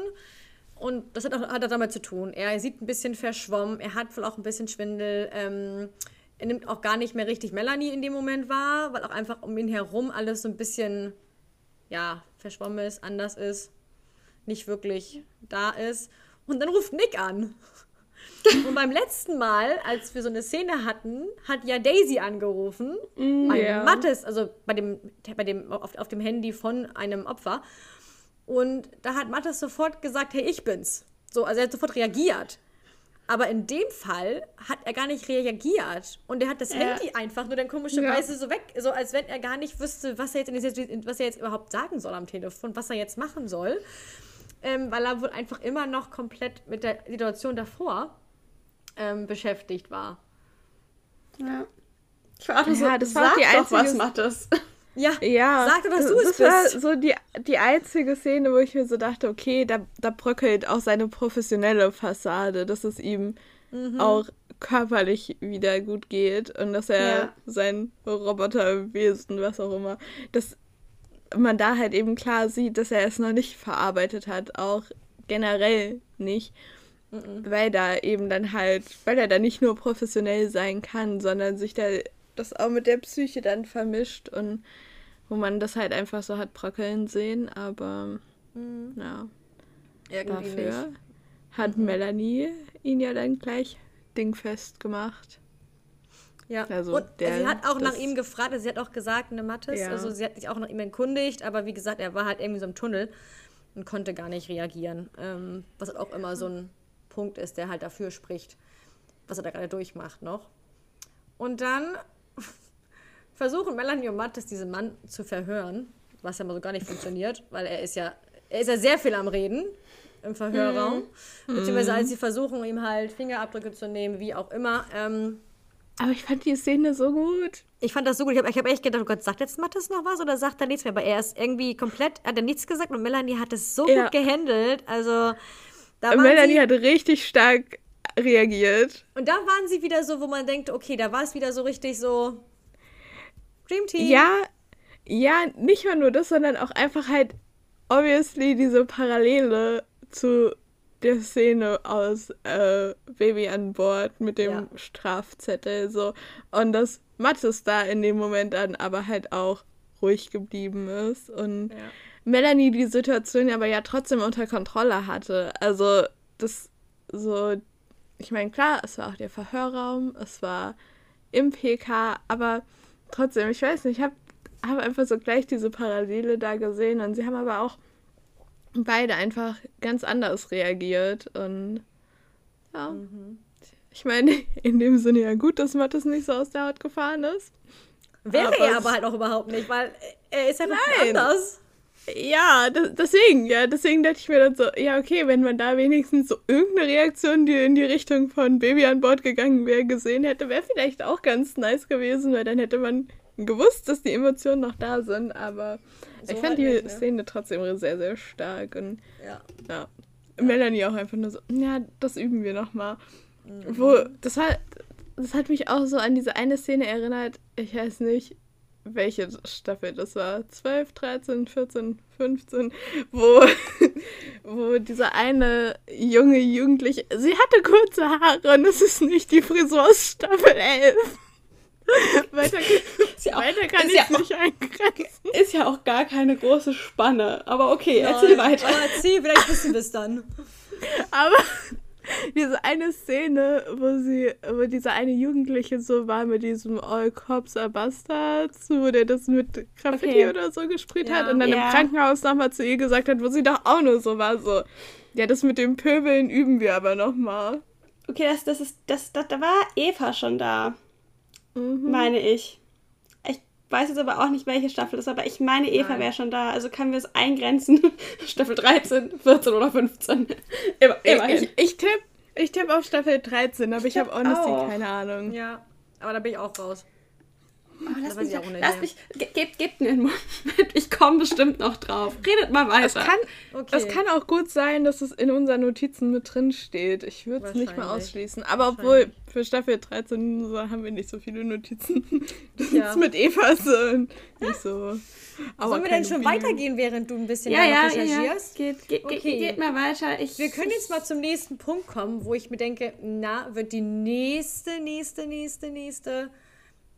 und das hat auch, hat auch damit zu tun. Er sieht ein bisschen verschwommen, er hat wohl auch ein bisschen Schwindel. Ähm, er nimmt auch gar nicht mehr richtig Melanie in dem Moment wahr, weil auch einfach um ihn herum alles so ein bisschen, ja, verschwommen ist, anders ist, nicht wirklich da ist. Und dann ruft Nick an. Und beim letzten Mal, als wir so eine Szene hatten, hat ja Daisy angerufen. Mm, bei yeah. Mattes, also bei dem, bei dem, auf, auf dem Handy von einem Opfer. Und da hat Mattes sofort gesagt, hey, ich bin's. So, also er hat sofort reagiert. Aber in dem Fall hat er gar nicht reagiert. Und er hat das äh. Handy einfach nur dann komischerweise ja. so weg, so als wenn er gar nicht wüsste, was er jetzt, was er jetzt überhaupt sagen soll am Telefon, was er jetzt machen soll. Ähm, weil er wohl einfach immer noch komplett mit der Situation davor ähm, beschäftigt war. Ja. Ich war auch ja, so, das war die einzige... was, Mattes. Ja, ja, sag doch, dass du es bist. Das war so die, die einzige Szene, wo ich mir so dachte, okay, da, da bröckelt auch seine professionelle Fassade, dass es ihm mhm. auch körperlich wieder gut geht und dass er ja. sein Roboterwesen, was auch immer, dass man da halt eben klar sieht, dass er es noch nicht verarbeitet hat, auch generell nicht. Mhm. Weil da eben dann halt, weil er da nicht nur professionell sein kann, sondern sich da das auch mit der Psyche dann vermischt und wo man das halt einfach so hat bröckeln sehen, aber mhm. ja. Irgendwie Dafür nicht. hat mhm. Melanie ihn ja dann gleich dingfest gemacht. Ja, also und der, sie hat auch nach ihm gefragt, also sie hat auch gesagt, eine Mattes, ja. also sie hat sich auch nach ihm erkundigt, aber wie gesagt, er war halt irgendwie so im Tunnel und konnte gar nicht reagieren. Ähm, was halt auch immer so ein Punkt ist, der halt dafür spricht, was er da gerade durchmacht noch. Und dann versuchen Melanie und Mattes diesen Mann zu verhören, was ja mal so gar nicht funktioniert, weil er ist ja, er ist ja sehr viel am Reden im Verhörraum. Mhm. Beziehungsweise als sie versuchen, ihm halt Fingerabdrücke zu nehmen, wie auch immer, ähm, Aber ich fand die Szene so gut. Ich fand das so gut. Ich habe hab echt gedacht, oh Gott, sagt jetzt Mattes noch was oder sagt er nichts mehr? Aber er ist irgendwie komplett, hat er nichts gesagt und Melanie hat es so Ja. gut gehandelt. Also, da Melanie sie, hat richtig stark reagiert. und da waren sie wieder so, wo man denkt, okay, da war es wieder so richtig so Dream Team. Ja, ja, nicht mal nur das, sondern auch einfach halt obviously diese Parallele zu der Szene aus äh, Baby an Bord mit dem Ja. Strafzettel so und dass Mattes da in dem Moment dann aber halt auch ruhig geblieben ist und Ja. Melanie die Situation aber ja trotzdem unter Kontrolle hatte. Also das so, ich meine klar, es war auch der Verhörraum, es war im PK, aber trotzdem, ich weiß nicht, ich habe hab einfach so gleich diese Parallele da gesehen und sie haben aber auch beide einfach ganz anders reagiert und ja. Mhm. Ich meine, in dem Sinne ja gut, dass Mattes nicht so aus der Haut gefahren ist. Wäre Aber er aber halt auch überhaupt nicht, weil er ist einfach Nein. anders. Ja, deswegen, ja, deswegen dachte ich mir dann so, ja, okay, wenn man da wenigstens so irgendeine Reaktion, die in die Richtung von Baby an Bord gegangen wäre, gesehen hätte, wäre vielleicht auch ganz nice gewesen, weil dann hätte man gewusst, dass die Emotionen noch da sind, aber So ich fand halt die nicht, ne? Szene trotzdem sehr, sehr stark und Ja. ja, Melanie auch einfach nur so, ja, das üben wir nochmal. Mhm. Wo, das hat, das hat mich auch so an diese eine Szene erinnert, ich weiß nicht, welche Staffel das war, 12, 13, 14, 15, wo, wo dieser eine junge Jugendliche, sie hatte kurze Haare und es ist nicht die Frisur aus Staffel 11. weiter, Ist ja auch, weiter kann ich ja auch- nicht eingrenzen. ist ja auch gar keine große Spanne. Aber okay, erzähl weiter. Aber erzähl, vielleicht wissen wir es dann. Aber diese eine Szene, wo sie, wo dieser eine Jugendliche so war mit diesem All Cops are Bastards, wo der das mit Graffiti Okay. oder so gesprüht Ja. hat und dann Ja. im Krankenhaus nochmal zu ihr gesagt hat, wo sie doch auch nur so war, so, ja, das mit dem Pöbeln üben wir aber nochmal. Okay, das, das ist, das, das, da war Eva schon da, Mhm. meine ich. Ich weiß jetzt aber auch nicht, welche Staffel das war, aber ich meine, Eva wäre schon da. Also können wir es eingrenzen. Staffel 13, 14 oder 15. Immer, immerhin. Ich, ich tippe ich tipp auf Staffel 13, aber ich, tipp habe honestly auch. keine Ahnung. Ja, aber da bin ich auch raus. Oh, lass mich, lass mich, ge- gebt, gebt mir einen Moment. Ich komme bestimmt noch drauf. Redet mal weiter. Es kann, Okay. es kann auch gut sein, dass es in unseren Notizen mit drin steht. Ich würde es nicht mal ausschließen. Aber obwohl für Staffel 13 so haben wir nicht so viele Notizen. Das Ja. ist mit Eva so nicht so. Aber Sollen wir denn schon Video. weitergehen, während du ein bisschen ja, ja, ja, ja. recherchierst? Geht, geht, Okay. geht, geht mal weiter. Ich, Wir können jetzt mal zum nächsten Punkt kommen, wo ich mir denke, na, wird die nächste, nächste, nächste, nächste,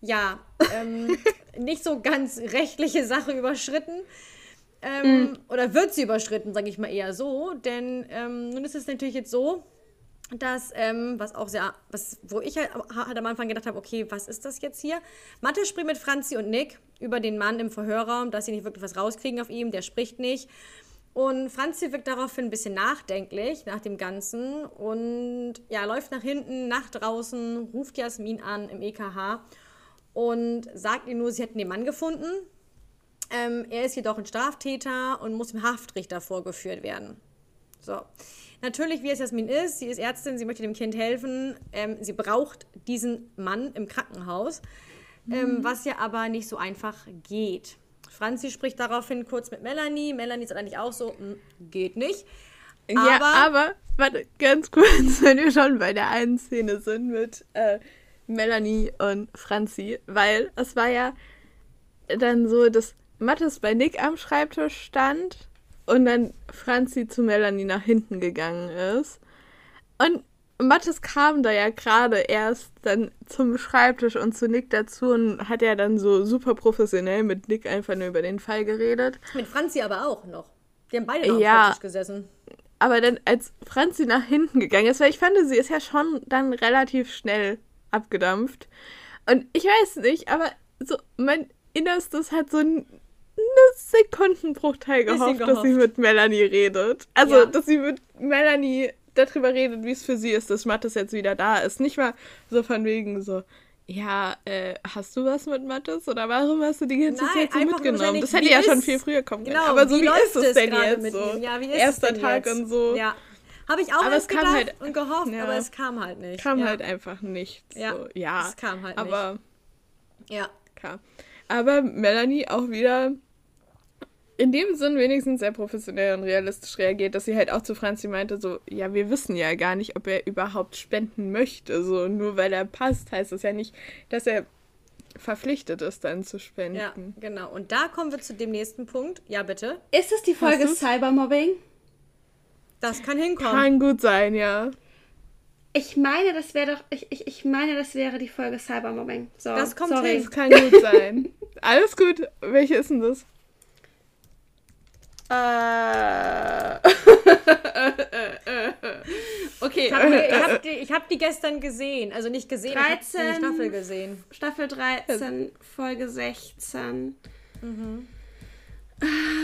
ja, ähm, nicht so ganz rechtliche Sache überschritten. Ähm, Oder wird sie überschritten, sage ich mal eher so. Denn ähm, nun ist es natürlich jetzt so, dass, ähm, was auch sehr, was, wo ich halt, halt am Anfang gedacht habe, okay, was ist das jetzt hier? Mathe spricht mit Franzi und Nick über den Mann im Verhörraum, dass sie nicht wirklich was rauskriegen auf ihm, der spricht nicht. Und Franzi wirkt daraufhin ein bisschen nachdenklich nach dem Ganzen und ja, läuft nach hinten, nach draußen, ruft Jasmin an im EKH und sagt ihr nur, sie hätten den Mann gefunden. Ähm, er ist jedoch ein Straftäter und muss dem Haftrichter vorgeführt werden. So. Natürlich, wie es Jasmin ist, sie ist Ärztin, sie möchte dem Kind helfen. Ähm, sie braucht diesen Mann im Krankenhaus, ähm, was ja aber nicht so einfach geht. Franzi spricht daraufhin kurz mit Melanie. Melanie ist eigentlich auch so, "Mm, geht nicht. Ja, Aber- aber, warte, ganz kurz, wenn wir schon bei der einen Szene sind mit äh, Melanie und Franzi, weil es war ja dann so, dass Mattes bei Nick am Schreibtisch stand und dann Franzi zu Melanie nach hinten gegangen ist. Und Mattes kam da ja gerade erst dann zum Schreibtisch und zu Nick dazu und hat ja dann so super professionell mit Nick einfach nur über den Fall geredet. Mit Franzi aber auch noch. Die haben beide noch Ja. am Tisch gesessen. Aber dann, als Franzi nach hinten gegangen ist, weil ich fand, sie ist ja schon dann relativ schnell abgedampft. Und ich weiß nicht, aber so mein Innerstes hat so ein eine Sekundenbruchteil Bisschen gehofft, dass sie gehofft. mit Melanie redet. Also, Ja. dass sie mit Melanie darüber redet, wie es für sie ist, dass Mattes jetzt wieder da ist. Nicht mal so von wegen so, ja, äh, hast du was mit Mattes? Oder warum hast du die ganze Nein, Zeit so mitgenommen? Das hätte ja schon viel früher kommen können. Genau, Aber so wie wie, ist es denn jetzt so? Ja, wie ist es Erster Tag jetzt? und so. Ja. Habe ich auch Aber erst es kam gedacht halt- und gehofft, ja. aber es kam halt nicht. Kam ja. halt einfach nicht. Ja, so. ja. es kam halt aber Ja. klar. Aber Melanie auch wieder in dem Sinn wenigstens sehr professionell und realistisch reagiert, dass sie halt auch zu Franzi meinte, so, ja, wir wissen ja gar nicht, ob er überhaupt spenden möchte. So, nur weil er passt, heißt das ja nicht, dass er verpflichtet ist, dann zu spenden. Ja, genau. Und da kommen wir zu dem nächsten Punkt. Ja, bitte. Ist es die Folge? Cybermobbing? Das kann hinkommen. Kann gut sein, ja. Ich meine, das wäre doch. Ich, ich, ich meine, das wäre die Folge Cybermobbing. So, Das kommt sorry. hin. Das kann gut sein. Alles gut. Welche ist denn das? Äh. okay. Ich habe die, ich hab die, ich hab die gestern gesehen. Also nicht gesehen, ich habe 13. die Staffel gesehen. Staffel 13, Folge 16. Mhm.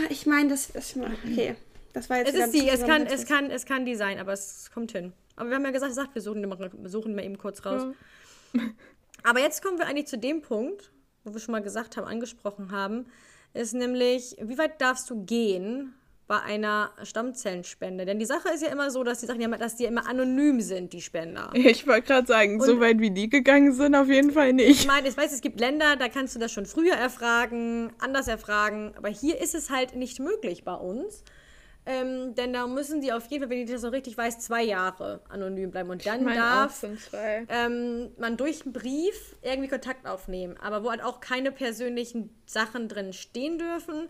Ich meine, das ist. Okay. Das war jetzt Es ist die, es kann, es kann, es kann die sein, aber es kommt hin. Aber wir haben ja gesagt, gesagt wir suchen die mal, suchen mal eben kurz raus. Aber jetzt kommen wir eigentlich zu dem Punkt, wo wir schon mal gesagt haben, angesprochen haben, ist nämlich, wie weit darfst du gehen bei einer Stammzellenspende? Denn die Sache ist ja immer so, dass die Sachen ja, immer- dass die immer anonym sind, die Spender. Ich wollte gerade sagen, so weit wie die gegangen sind, auf jeden Fall Ich nicht. meine, ich weiß, es gibt Länder, da kannst du das schon früher erfragen, anders erfragen, aber hier ist es halt nicht möglich bei uns. Ähm, denn da müssen die auf jeden Fall, wenn ich das noch richtig weiß, zwei Jahre anonym bleiben. Und dann Ich auch darf ähm, man durch einen Brief irgendwie Kontakt aufnehmen, aber wo halt auch keine persönlichen Sachen drin stehen dürfen.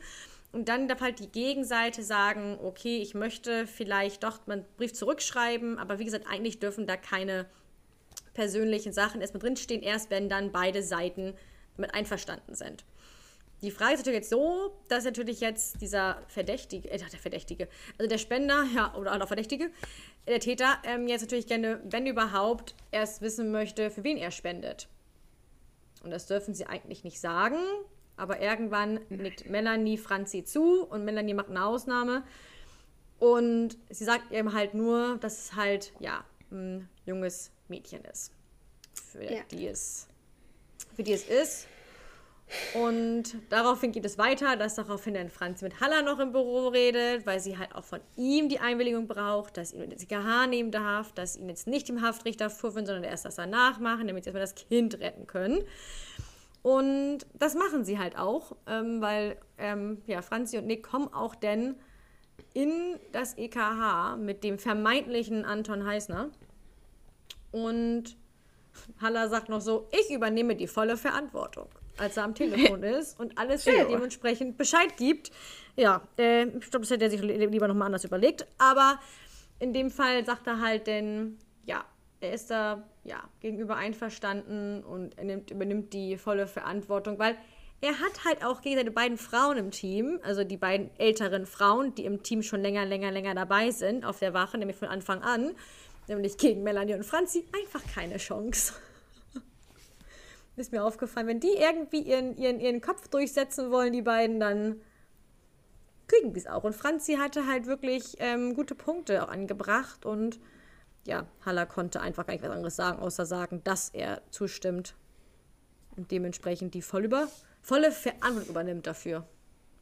Und dann darf halt die Gegenseite sagen, okay, ich möchte vielleicht doch mal einen Brief zurückschreiben, aber wie gesagt, eigentlich dürfen da keine persönlichen Sachen erstmal drinstehen, erst wenn dann beide Seiten mit einverstanden sind. Die Frage ist natürlich jetzt so, dass natürlich jetzt dieser Verdächtige, äh, der Verdächtige, also der Spender, ja, oder auch Verdächtige, der Täter, ähm, jetzt natürlich gerne, wenn überhaupt, erst wissen möchte, für wen er spendet. Und das dürfen sie eigentlich nicht sagen, aber irgendwann nickt Melanie Franzi zu und Melanie macht eine Ausnahme. Und sie sagt ihm halt nur, dass es halt, ja, ein junges Mädchen ist. Für Ja. die es, für die es ist. Und daraufhin geht es weiter, dass daraufhin dann Franz mit Halla noch im Büro redet, weil sie halt auch von ihm die Einwilligung braucht, dass ihn den CKH nehmen darf, dass ihn jetzt nicht dem Haftrichter vorführen, sondern erst das danach machen, damit sie erstmal das Kind retten können. Und das machen sie halt auch, ähm, weil ähm, ja, Franzi und Nick kommen auch denn in das EKH mit dem vermeintlichen Anton Heißner. Und Halla sagt noch so, ich übernehme die volle Verantwortung, als er am Telefon ist und alles wieder dementsprechend Bescheid gibt. Ja, äh, ich glaube, das hätte er sich li- lieber nochmal anders überlegt. Aber in dem Fall sagt er halt denn, ja, er ist da ja, gegenüber einverstanden und er nimmt, übernimmt die volle Verantwortung, weil er hat halt auch gegen seine beiden Frauen im Team, also die beiden älteren Frauen, die im Team schon länger, länger, länger dabei sind, auf der Wache, nämlich von Anfang an, nämlich gegen Melanie und Franzi, einfach keine Chance. Ist mir aufgefallen, wenn die irgendwie ihren, ihren, ihren Kopf durchsetzen wollen, die beiden, dann kriegen die es auch. Und Franzi hatte halt wirklich ähm, gute Punkte auch angebracht und ja, Haller konnte einfach gar nicht was anderes sagen, außer sagen, dass er zustimmt und dementsprechend die voll über, volle Verantwortung übernimmt dafür.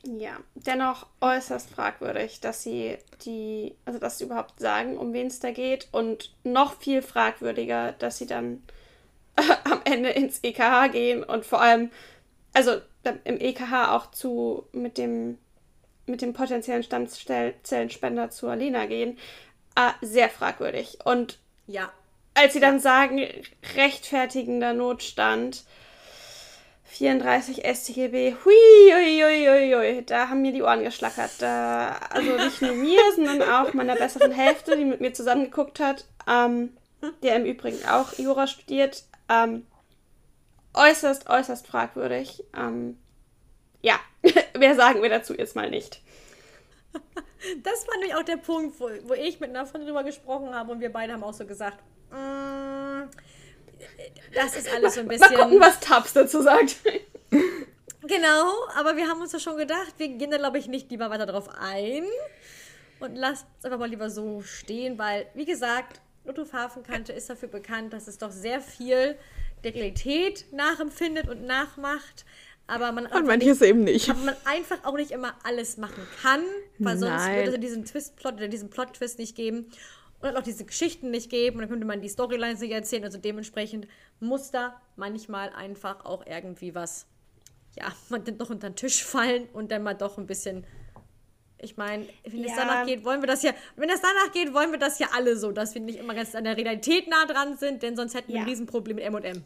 Ja, dennoch äußerst fragwürdig, dass sie die, also dass sie überhaupt sagen, um wen es da geht und noch viel fragwürdiger, dass sie dann am Ende ins EKH gehen und vor allem, also im EKH auch zu mit dem mit dem potenziellen Stammzellenspender zu Alina gehen, äh, sehr fragwürdig. Und Ja, als sie dann sagen, rechtfertigender Notstand, 34 StGB, hui, hui, hui, hui, hui, da haben mir die Ohren geschlackert. Da, also nicht nur mir, sondern auch meiner besseren Hälfte, die mit mir zusammengeguckt hat, ähm, der im Übrigen auch Jura studiert. Ähm, äußerst, äußerst fragwürdig. Ähm, ja, mehr sagen wir dazu jetzt mal nicht. das war nämlich auch der Punkt, wo, wo ich mit einer Freundin drüber gesprochen habe und wir beide haben auch so gesagt, mm, das ist alles so ein bisschen... Mal gucken, was Taps dazu sagt. Genau, aber wir haben uns ja schon gedacht, wir gehen da, glaube ich, nicht lieber weiter drauf ein und lasst es einfach mal lieber so stehen, weil, wie gesagt, Lotto Hafenkante ist dafür bekannt, dass es doch sehr viel der Realität nachempfindet und nachmacht, aber man, Und manches eben nicht. aber man einfach auch nicht immer alles machen kann, weil sonst Nein. würde es diesen Twist-Plot oder diesen Plot-Twist nicht geben. und auch diese Geschichten nicht geben und dann könnte man die Storylines nicht erzählen. Also dementsprechend muss da manchmal einfach auch irgendwie was, ja, man dann doch unter den Tisch fallen und dann mal doch ein bisschen. Ich meine, wenn es Ja. danach geht, wollen wir das ja, wenn es danach geht, wollen wir das ja alle so, dass wir nicht immer ganz an der Realität nah dran sind, denn sonst hätten wir Ja. ein Riesenproblem mit M&M.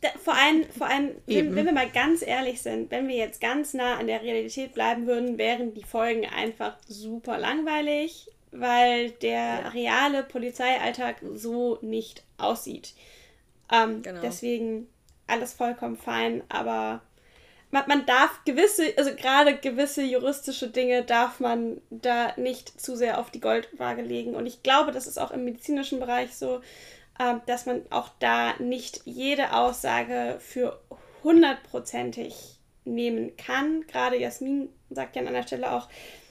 Da, vor allem, vor allem wenn, wenn wir mal ganz ehrlich sind, wenn wir jetzt ganz nah an der Realität bleiben würden, wären die Folgen einfach super langweilig, weil der Ja. reale Polizeialltag so nicht aussieht. Ähm, Genau. Deswegen alles vollkommen fein, aber man, man darf gewisse, also gerade gewisse juristische Dinge darf man da nicht zu sehr auf die Goldwaage legen. Und ich glaube, das ist auch im medizinischen Bereich so, ähm, dass man auch da nicht jede Aussage für hundertprozentig nehmen kann. Gerade Jasmin sagt ja an einer Stelle auch,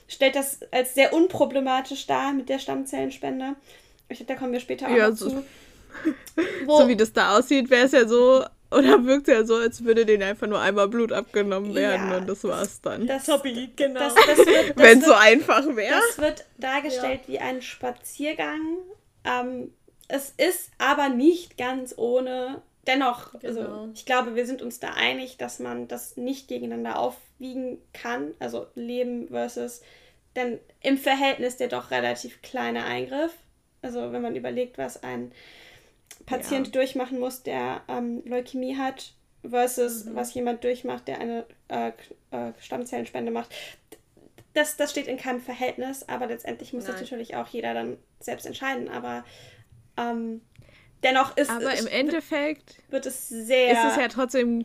stellt das als sehr unproblematisch dar mit der Stammzellenspende. Ich glaube, da kommen wir später auch Ja, noch so- zu. So wie das da aussieht, wäre es ja so, oder wirkt es ja so, als würde denen einfach nur einmal Blut abgenommen werden Ja. und das war's dann. das, Topi, genau. das, das Wenn es so einfach wäre. das wird dargestellt wie ein Spaziergang. Ähm, es ist aber nicht ganz ohne. Dennoch, Genau. also ich glaube, wir sind uns da einig, dass man das nicht gegeneinander aufwiegen kann. Also Leben versus, denn im Verhältnis der doch relativ kleine Eingriff. Also wenn man überlegt, was ein Patient Ja. durchmachen muss, der ähm, Leukämie hat, versus Mhm. was jemand durchmacht, der eine äh, äh, Stammzellenspende macht. Das, das steht in keinem Verhältnis, aber letztendlich muss das Nein. natürlich auch jeder dann selbst entscheiden. Aber ähm, dennoch ist Aber es, im Endeffekt wird es sehr. ist es ja trotzdem.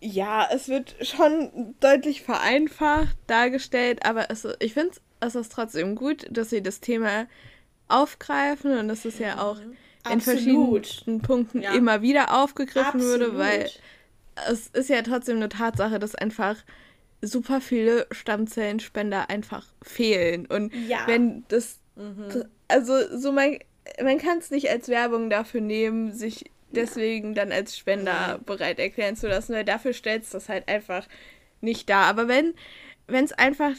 Ja, es wird schon deutlich vereinfacht dargestellt, aber es, ich finde es ist trotzdem gut, dass sie das Thema aufgreifen und es ja auch in Absolut. verschiedenen Punkten Ja. immer wieder aufgegriffen Absolut. würde, weil es ist ja trotzdem eine Tatsache, dass einfach super viele Stammzellenspender einfach fehlen. Und Ja. wenn das, also so man, man kann es nicht als Werbung dafür nehmen, sich deswegen dann als Spender bereit erklären zu lassen, weil dafür stellt es das halt einfach nicht dar. Aber wenn wenn es einfach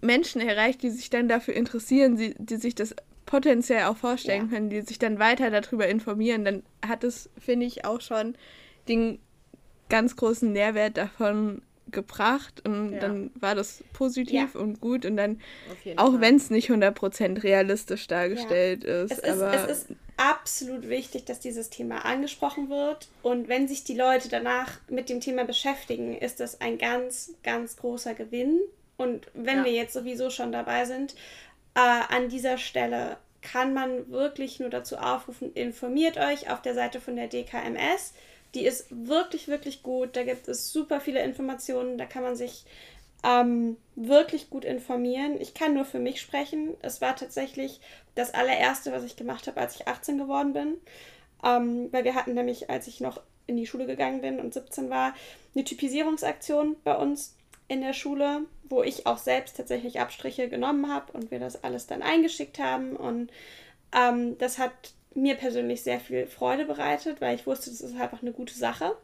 Menschen erreicht, die sich dann dafür interessieren, sie, die sich das potenziell auch vorstellen Ja. können, die sich dann weiter darüber informieren, dann hat es, finde ich, auch schon den ganz großen Nährwert davon gebracht und Ja. dann war das positiv und gut und dann, auch wenn es nicht 100% realistisch dargestellt ist, Es ist, aber es ist absolut wichtig, dass dieses Thema angesprochen wird. Und wenn sich die Leute danach mit dem Thema beschäftigen, ist das ein ganz, ganz großer Gewinn. Und wenn Ja. wir jetzt sowieso schon dabei sind, äh, an dieser Stelle kann man wirklich nur dazu aufrufen, informiert euch auf der Seite von der DKMS. Die ist wirklich, wirklich gut. Da gibt es super viele Informationen. Da kann man sich ähm, wirklich gut informieren. Ich kann nur für mich sprechen. Es war tatsächlich das allererste, was ich gemacht habe, als ich 18 geworden bin. Ähm, weil wir hatten nämlich, als ich noch in die Schule gegangen bin und 17 war, eine Typisierungsaktion bei uns in der Schule, wo ich auch selbst tatsächlich Abstriche genommen habe und wir das alles dann eingeschickt haben. Und ähm, das hat mir persönlich sehr viel Freude bereitet, weil ich wusste, das ist einfach eine gute Sache.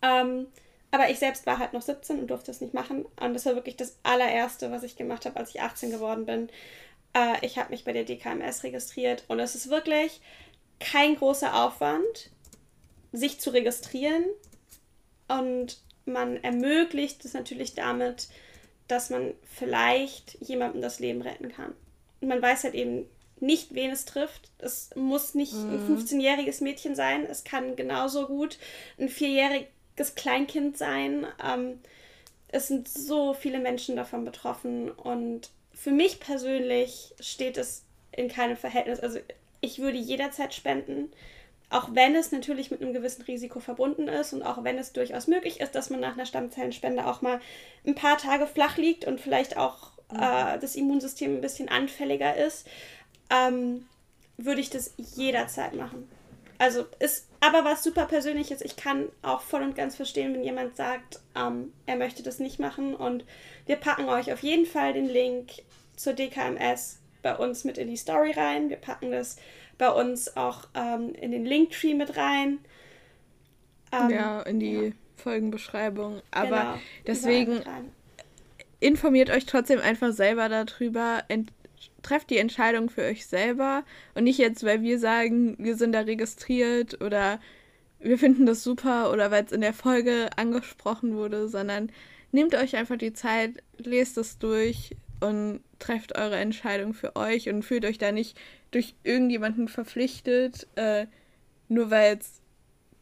Ähm, aber ich selbst war halt noch 17 und durfte es nicht machen. Und das war wirklich das allererste, was ich gemacht habe, als ich 18 geworden bin. Äh, ich habe mich bei der DKMS registriert und es ist wirklich kein großer Aufwand, sich zu registrieren. Und man ermöglicht es natürlich damit, dass man vielleicht jemandem das Leben retten kann. Und man weiß halt eben nicht, wen es trifft. Es muss nicht ein 15-jähriges Mädchen sein. Es kann genauso gut ein vierjähriges Kleinkind sein. Ähm, es sind so viele Menschen davon betroffen. Und für mich persönlich steht es in keinem Verhältnis. Also ich würde jederzeit spenden. Auch wenn es natürlich mit einem gewissen Risiko verbunden ist und auch wenn es durchaus möglich ist, dass man nach einer Stammzellenspende auch mal ein paar Tage flach liegt und vielleicht auch äh, das Immunsystem ein bisschen anfälliger ist, ähm, würde ich das jederzeit machen. Also ist aber was super Persönliches. Ich kann auch voll und ganz verstehen, wenn jemand sagt, ähm, er möchte das nicht machen. Und wir packen euch auf jeden Fall den Link zur DKMS bei uns mit in die Story rein. Wir packen das bei uns auch ähm, in den Linktree mit rein. Ähm, ja, in die ja. Folgenbeschreibung. Aber genau, deswegen informiert euch trotzdem einfach selber darüber. Ent trefft die Entscheidung für euch selber und nicht jetzt, weil wir sagen, wir sind da registriert oder wir finden das super oder weil es in der Folge angesprochen wurde, sondern nehmt euch einfach die Zeit, lest es durch und trefft eure Entscheidung für euch und fühlt euch da nicht durch irgendjemanden verpflichtet, äh, nur weil es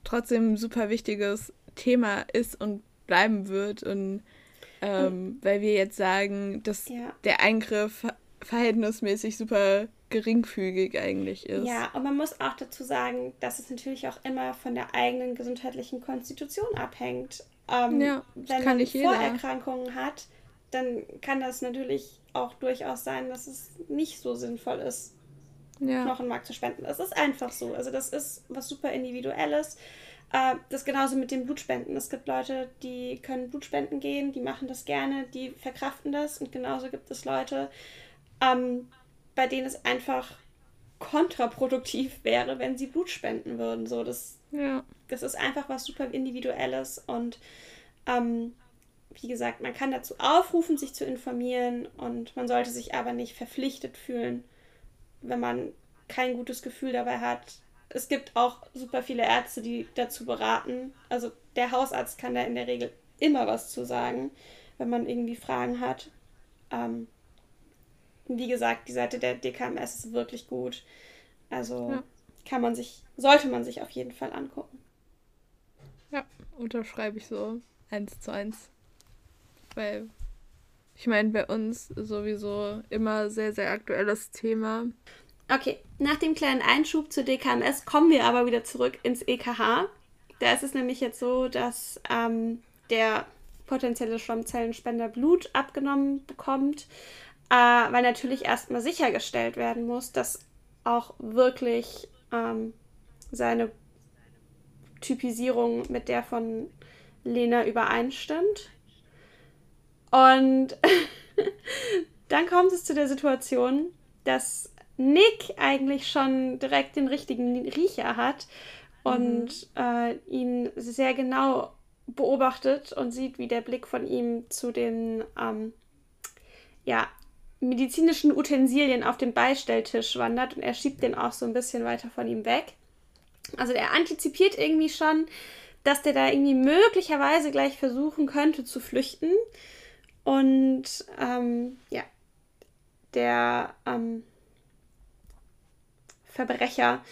trotzdem ein super wichtiges Thema ist und bleiben wird und ähm, weil wir jetzt sagen, dass Ja. der Eingriff verhältnismäßig super geringfügig eigentlich ist. Ja, und man muss auch dazu sagen, dass es natürlich auch immer von der eigenen gesundheitlichen Konstitution abhängt. Ähm, Ja, wenn kann man. Vorerkrankungen hat, dann kann das natürlich auch durchaus sein, dass es nicht so sinnvoll ist, ja. Knochenmark zu spenden. Es ist einfach so. Also das ist was super Individuelles. Äh, das ist genauso mit dem Blutspenden. Es gibt Leute, die können Blutspenden gehen, die machen das gerne, die verkraften das. Und genauso gibt es Leute, ähm, bei denen es einfach kontraproduktiv wäre, wenn sie Blut spenden würden. So, das, ja. das ist einfach was super Individuelles und ähm, wie gesagt, man kann dazu aufrufen, sich zu informieren und man sollte sich aber nicht verpflichtet fühlen, wenn man kein gutes Gefühl dabei hat. Es gibt auch super viele Ärzte, die dazu beraten. Also der Hausarzt kann da in der Regel immer was zu sagen, wenn man irgendwie Fragen hat. Ähm, wie gesagt, die Seite der DKMS ist wirklich gut. Also Ja. kann man sich, sollte man sich auf jeden Fall angucken. Ja, unterschreibe ich so eins zu eins. Weil ich meine, bei uns sowieso immer sehr, sehr aktuelles Thema. Okay, nach dem kleinen Einschub zur DKMS kommen wir aber wieder zurück ins EKH. Da ist es nämlich jetzt so, dass ähm, der potenzielle Stammzellenspender Blut abgenommen bekommt, äh, weil natürlich erstmal sichergestellt werden muss, dass auch wirklich ähm, seine Typisierung mit der von Lena übereinstimmt. Und dann kommt es zu der Situation, dass Nick eigentlich schon direkt den richtigen Riecher hat und äh, ihn sehr genau beobachtet und sieht, wie der Blick von ihm zu den ähm, ja, medizinischen Utensilien auf dem Beistelltisch wandert und er schiebt den auch so ein bisschen weiter von ihm weg. Also er antizipiert irgendwie schon, dass der da irgendwie möglicherweise gleich versuchen könnte zu flüchten. Und ähm, ja, der ähm, Verbrecher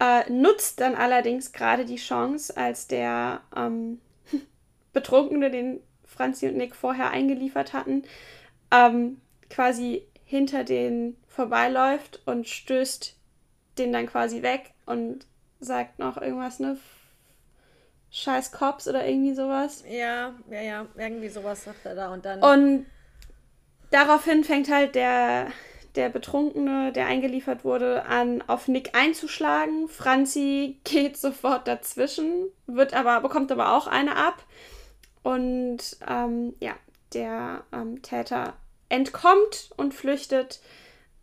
äh, nutzt dann allerdings gerade die Chance, als der ähm, Betrunkene, den Franzi und Nick vorher eingeliefert hatten, ähm, quasi hinter den vorbeiläuft und stößt den dann quasi weg und sagt noch irgendwas, ne? Scheiß Cops oder irgendwie sowas. Ja, ja, ja, irgendwie sowas sagt er da und dann. Und daraufhin fängt halt der, der Betrunkene, der eingeliefert wurde, an, auf Nick einzuschlagen. Franzi geht sofort dazwischen, wird aber, bekommt aber auch eine ab. Und ähm, ja, der ähm, Täter entkommt und flüchtet.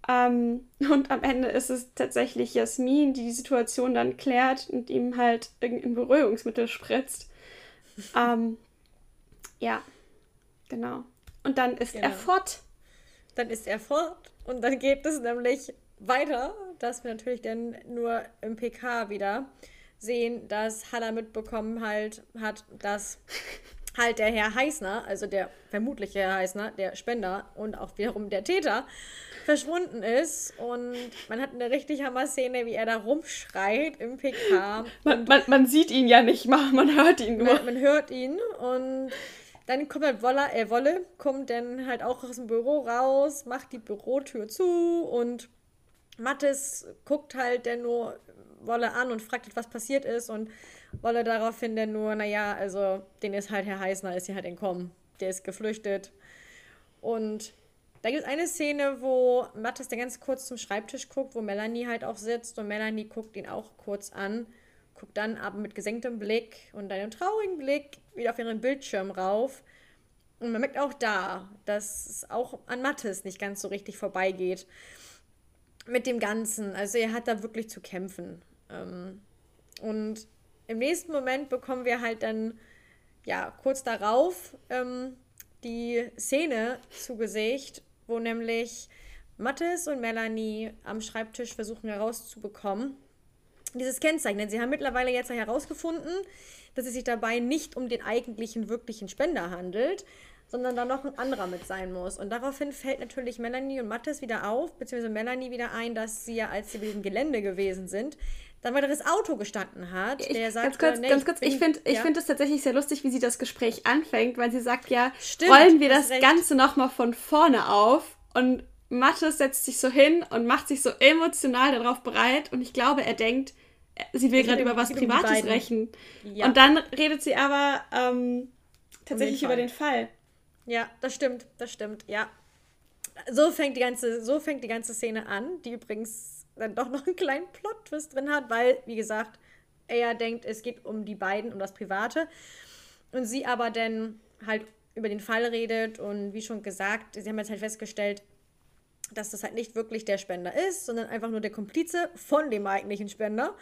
Ähm, und am Ende ist es tatsächlich Jasmin, die die Situation dann klärt und ihm halt irgendein Beruhigungsmittel spritzt. ähm, ja, genau. Und dann ist er Genau. fort. Dann ist er fort und dann geht es nämlich weiter, dass wir natürlich dann nur im PK wieder sehen, dass Hannah mitbekommen halt hat, dass halt der Herr Heißner, also der vermutliche Herr Heißner, der Spender und auch wiederum der Täter, verschwunden ist. Und man hat eine richtig Hammer-Szene, wie er da rumschreit im PK. Man, man, man sieht ihn ja nicht mal, man hört ihn nur. Man, man hört ihn und dann kommt halt Wolle, äh, Wolle kommt dann halt auch aus dem Büro raus, macht die Bürotür zu und Mattes guckt halt dann nur Wolle an und fragt, was passiert ist und Wolle daraufhin dann nur, naja, also den ist halt Herr Heißner, ist hier halt entkommen. Der ist geflüchtet. Und da gibt es eine Szene, wo Mattes dann ganz kurz zum Schreibtisch guckt, wo Melanie halt auch sitzt und Melanie guckt ihn auch kurz an, guckt dann aber mit gesenktem Blick und einem traurigen Blick wieder auf ihren Bildschirm rauf. Und man merkt auch da, dass es auch an Mattes nicht ganz so richtig vorbeigeht mit dem Ganzen. Also er hat da wirklich zu kämpfen. Ähm, und im nächsten Moment bekommen wir halt dann, ja, kurz darauf ähm, die Szene zu Gesicht, wo nämlich Mathis und Melanie am Schreibtisch versuchen herauszubekommen, dieses Kennzeichen. Denn sie haben mittlerweile jetzt herausgefunden, dass es sich dabei nicht um den eigentlichen, wirklichen Spender handelt, sondern da noch ein anderer mit sein muss. Und daraufhin fällt natürlich Melanie und Mathis wieder auf, beziehungsweise Melanie wieder ein, dass sie ja, als sie bei dem Gelände gewesen sind, dann weiteres Auto gestanden hat. Ich, der sagt, ganz kurz, nee, ganz kurz. bin- Ich finde ich ja. find es tatsächlich sehr lustig, wie sie das Gespräch anfängt, weil sie sagt ja, Stimmt, rollen wir das recht. Ganze nochmal von vorne auf. Und Mathis setzt sich so hin und macht sich so emotional darauf bereit. Und ich glaube, er denkt, sie will gerade um- über was um Privates beiden. rächen. Ja. Und dann redet sie aber ähm, tatsächlich Fall. über den Fall. Ja, das stimmt, das stimmt, ja. So fängt die ganze, so fängt die ganze Szene an, die übrigens dann doch noch einen kleinen Plot-Twist drin hat, weil, wie gesagt, er denkt, es geht um die beiden, um das Private. Und sie aber dann halt über den Fall redet und wie schon gesagt, sie haben jetzt halt festgestellt, dass das halt nicht wirklich der Spender ist, sondern einfach nur der Komplize von dem eigentlichen Spender.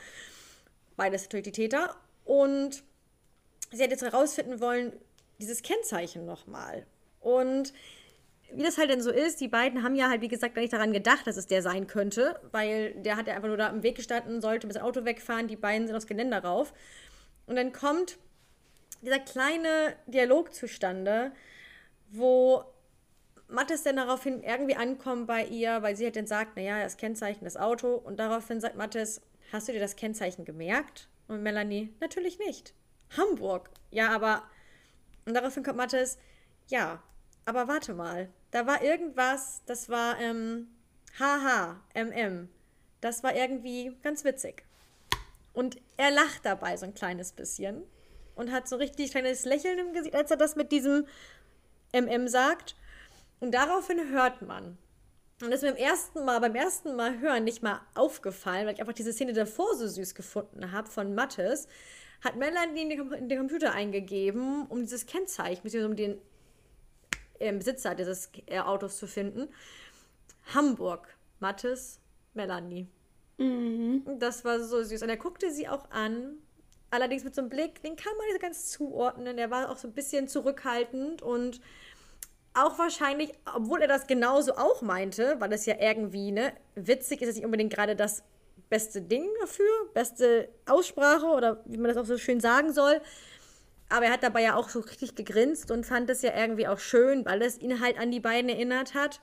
Beides natürlich die Täter. Und sie hat jetzt herausfinden wollen, dieses Kennzeichen nochmal. Und wie das halt denn so ist, die beiden haben ja halt, wie gesagt, gar nicht daran gedacht, dass es der sein könnte, weil der hat ja einfach nur da im Weg gestanden, sollte mit dem Auto wegfahren, die beiden sind aufs Geländer rauf. Und dann kommt dieser kleine Dialog zustande, wo Mattes dann daraufhin irgendwie ankommt bei ihr, weil sie halt dann sagt, naja, das Kennzeichen, das Auto. Und daraufhin sagt Mattes, hast du dir das Kennzeichen gemerkt? Und Melanie, natürlich nicht. Hamburg. Ja, aber. Und daraufhin kommt Mattes, ja, aber warte mal. Da war irgendwas, das war, ähm, haha, mm. Das war irgendwie ganz witzig. Und er lacht dabei so ein kleines bisschen und hat so richtig kleines Lächeln im Gesicht, als er das mit diesem MM sagt. Und daraufhin hört man. Und das ist mir beim ersten Mal, beim ersten Mal hören nicht mal aufgefallen, weil ich einfach diese Szene davor so süß gefunden habe von Mattes, hat Melanie in den, Com- in den Computer eingegeben, um dieses Kennzeichen, beziehungsweise um den ähm, Besitzer dieses äh, Autos zu finden. Hamburg, Mattes, Melanie. Das war so süß. Und er guckte sie auch an. Allerdings mit so einem Blick, den kann man nicht so ganz zuordnen. Der war auch so ein bisschen zurückhaltend und auch wahrscheinlich, obwohl er das genauso auch meinte, weil das ja irgendwie, ne, witzig ist es nicht unbedingt gerade das beste Ding dafür, beste Aussprache oder wie man das auch so schön sagen soll. Aber er hat dabei ja auch so richtig gegrinst und fand es ja irgendwie auch schön, weil es ihn halt an die beiden erinnert hat.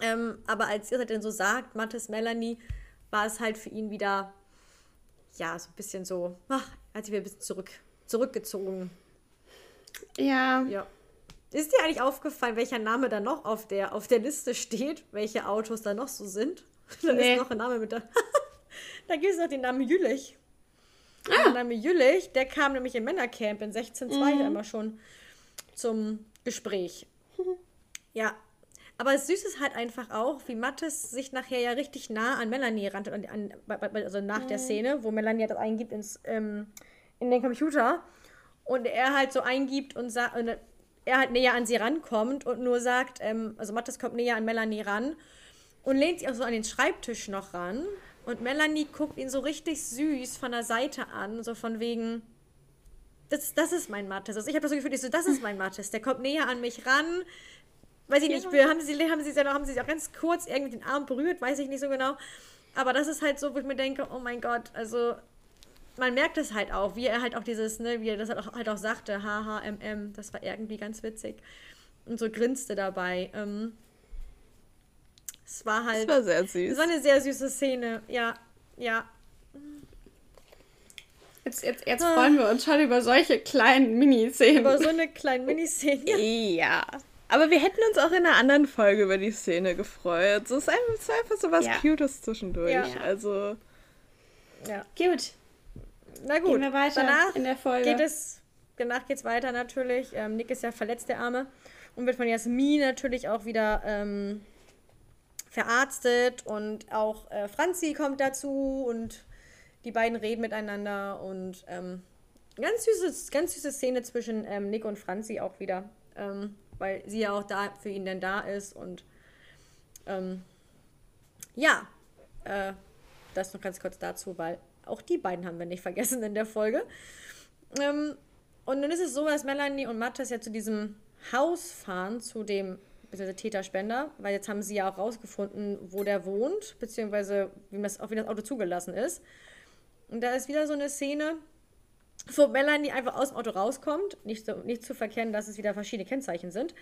Ähm, aber als ihr das denn so sagt, Mattes, Melanie, war es halt für ihn wieder, ja, so ein bisschen so, ach, er hat sich wieder ein bisschen zurück, zurückgezogen. Ja. Ja. Ist dir eigentlich aufgefallen, welcher Name da noch auf der, auf der Liste steht? Welche Autos da noch so sind? Da Nee. ist noch ein Name mit da. da gibt es noch den Namen Jülich. Der Name Jülich, der kam nämlich im Männercamp in 16.2 einmal schon zum Gespräch. Ja. Aber Süße ist halt einfach auch, wie Mattes sich nachher ja richtig nah an Melanie rannte, an, an, also nach der Szene, wo Melanie das eingibt ins, ähm, in den Computer und er halt so eingibt und, und er halt näher an sie rankommt und nur sagt, ähm, also Mattes kommt näher an Melanie ran und lehnt sich auch so an den Schreibtisch noch ran und Melanie guckt ihn so richtig süß von der Seite an, so von wegen, das, das ist mein Mattes. Also ich habe das so Gefühl, ich so, das ist mein Mattes. Der kommt näher an mich ran. Weiß ich nicht, haben sie, haben sie ja noch, haben sie auch ganz kurz irgendwie den Arm berührt, weiß ich nicht so genau. Aber das ist halt so, wo ich mir denke, oh mein Gott, also man merkt es halt auch, wie er halt auch dieses, ne, wie er das halt auch, halt auch sagte, HHMM, das war irgendwie ganz witzig. Und so grinste dabei. Ähm, es war halt. Das war sehr süß. Es war eine sehr süße Szene, ja, ja. Jetzt, jetzt, jetzt freuen wir uns schon über solche kleinen Miniszenen. Aber so eine kleine Miniszene. Ja. Aber wir hätten uns auch in einer anderen Folge über die Szene gefreut. So ist einfach, es einfach so was Ja. Cutes zwischendurch. Ja. Also, Ja. Gut, Na gut, gehen wir weiter danach in der Folge. geht es, danach geht es weiter natürlich. Ähm, Nick ist ja verletzt, der Arme. Und wird von Jasmin natürlich auch wieder ähm, verarztet. Und auch äh, Franzi kommt dazu und die beiden reden miteinander. Und ähm, ganz, süßes, ganz süße Szene zwischen ähm, Nick und Franzi auch wieder. Ähm, weil sie ja auch da für ihn dann da ist. Und ähm, ja, äh, das noch ganz kurz dazu, weil auch die beiden haben wir nicht vergessen in der Folge. Ähm, und dann ist es so, dass Melanie und Mattes ja zu diesem Haus fahren, zu dem beziehungsweise Täter-Spender, weil jetzt haben sie ja auch rausgefunden, wo der wohnt, beziehungsweise wie das, auch wie das Auto zugelassen ist. Und da ist wieder so eine Szene, wo Melanie einfach aus dem Auto rauskommt. Nicht, so, nicht zu verkennen, dass es wieder verschiedene Kennzeichen sind.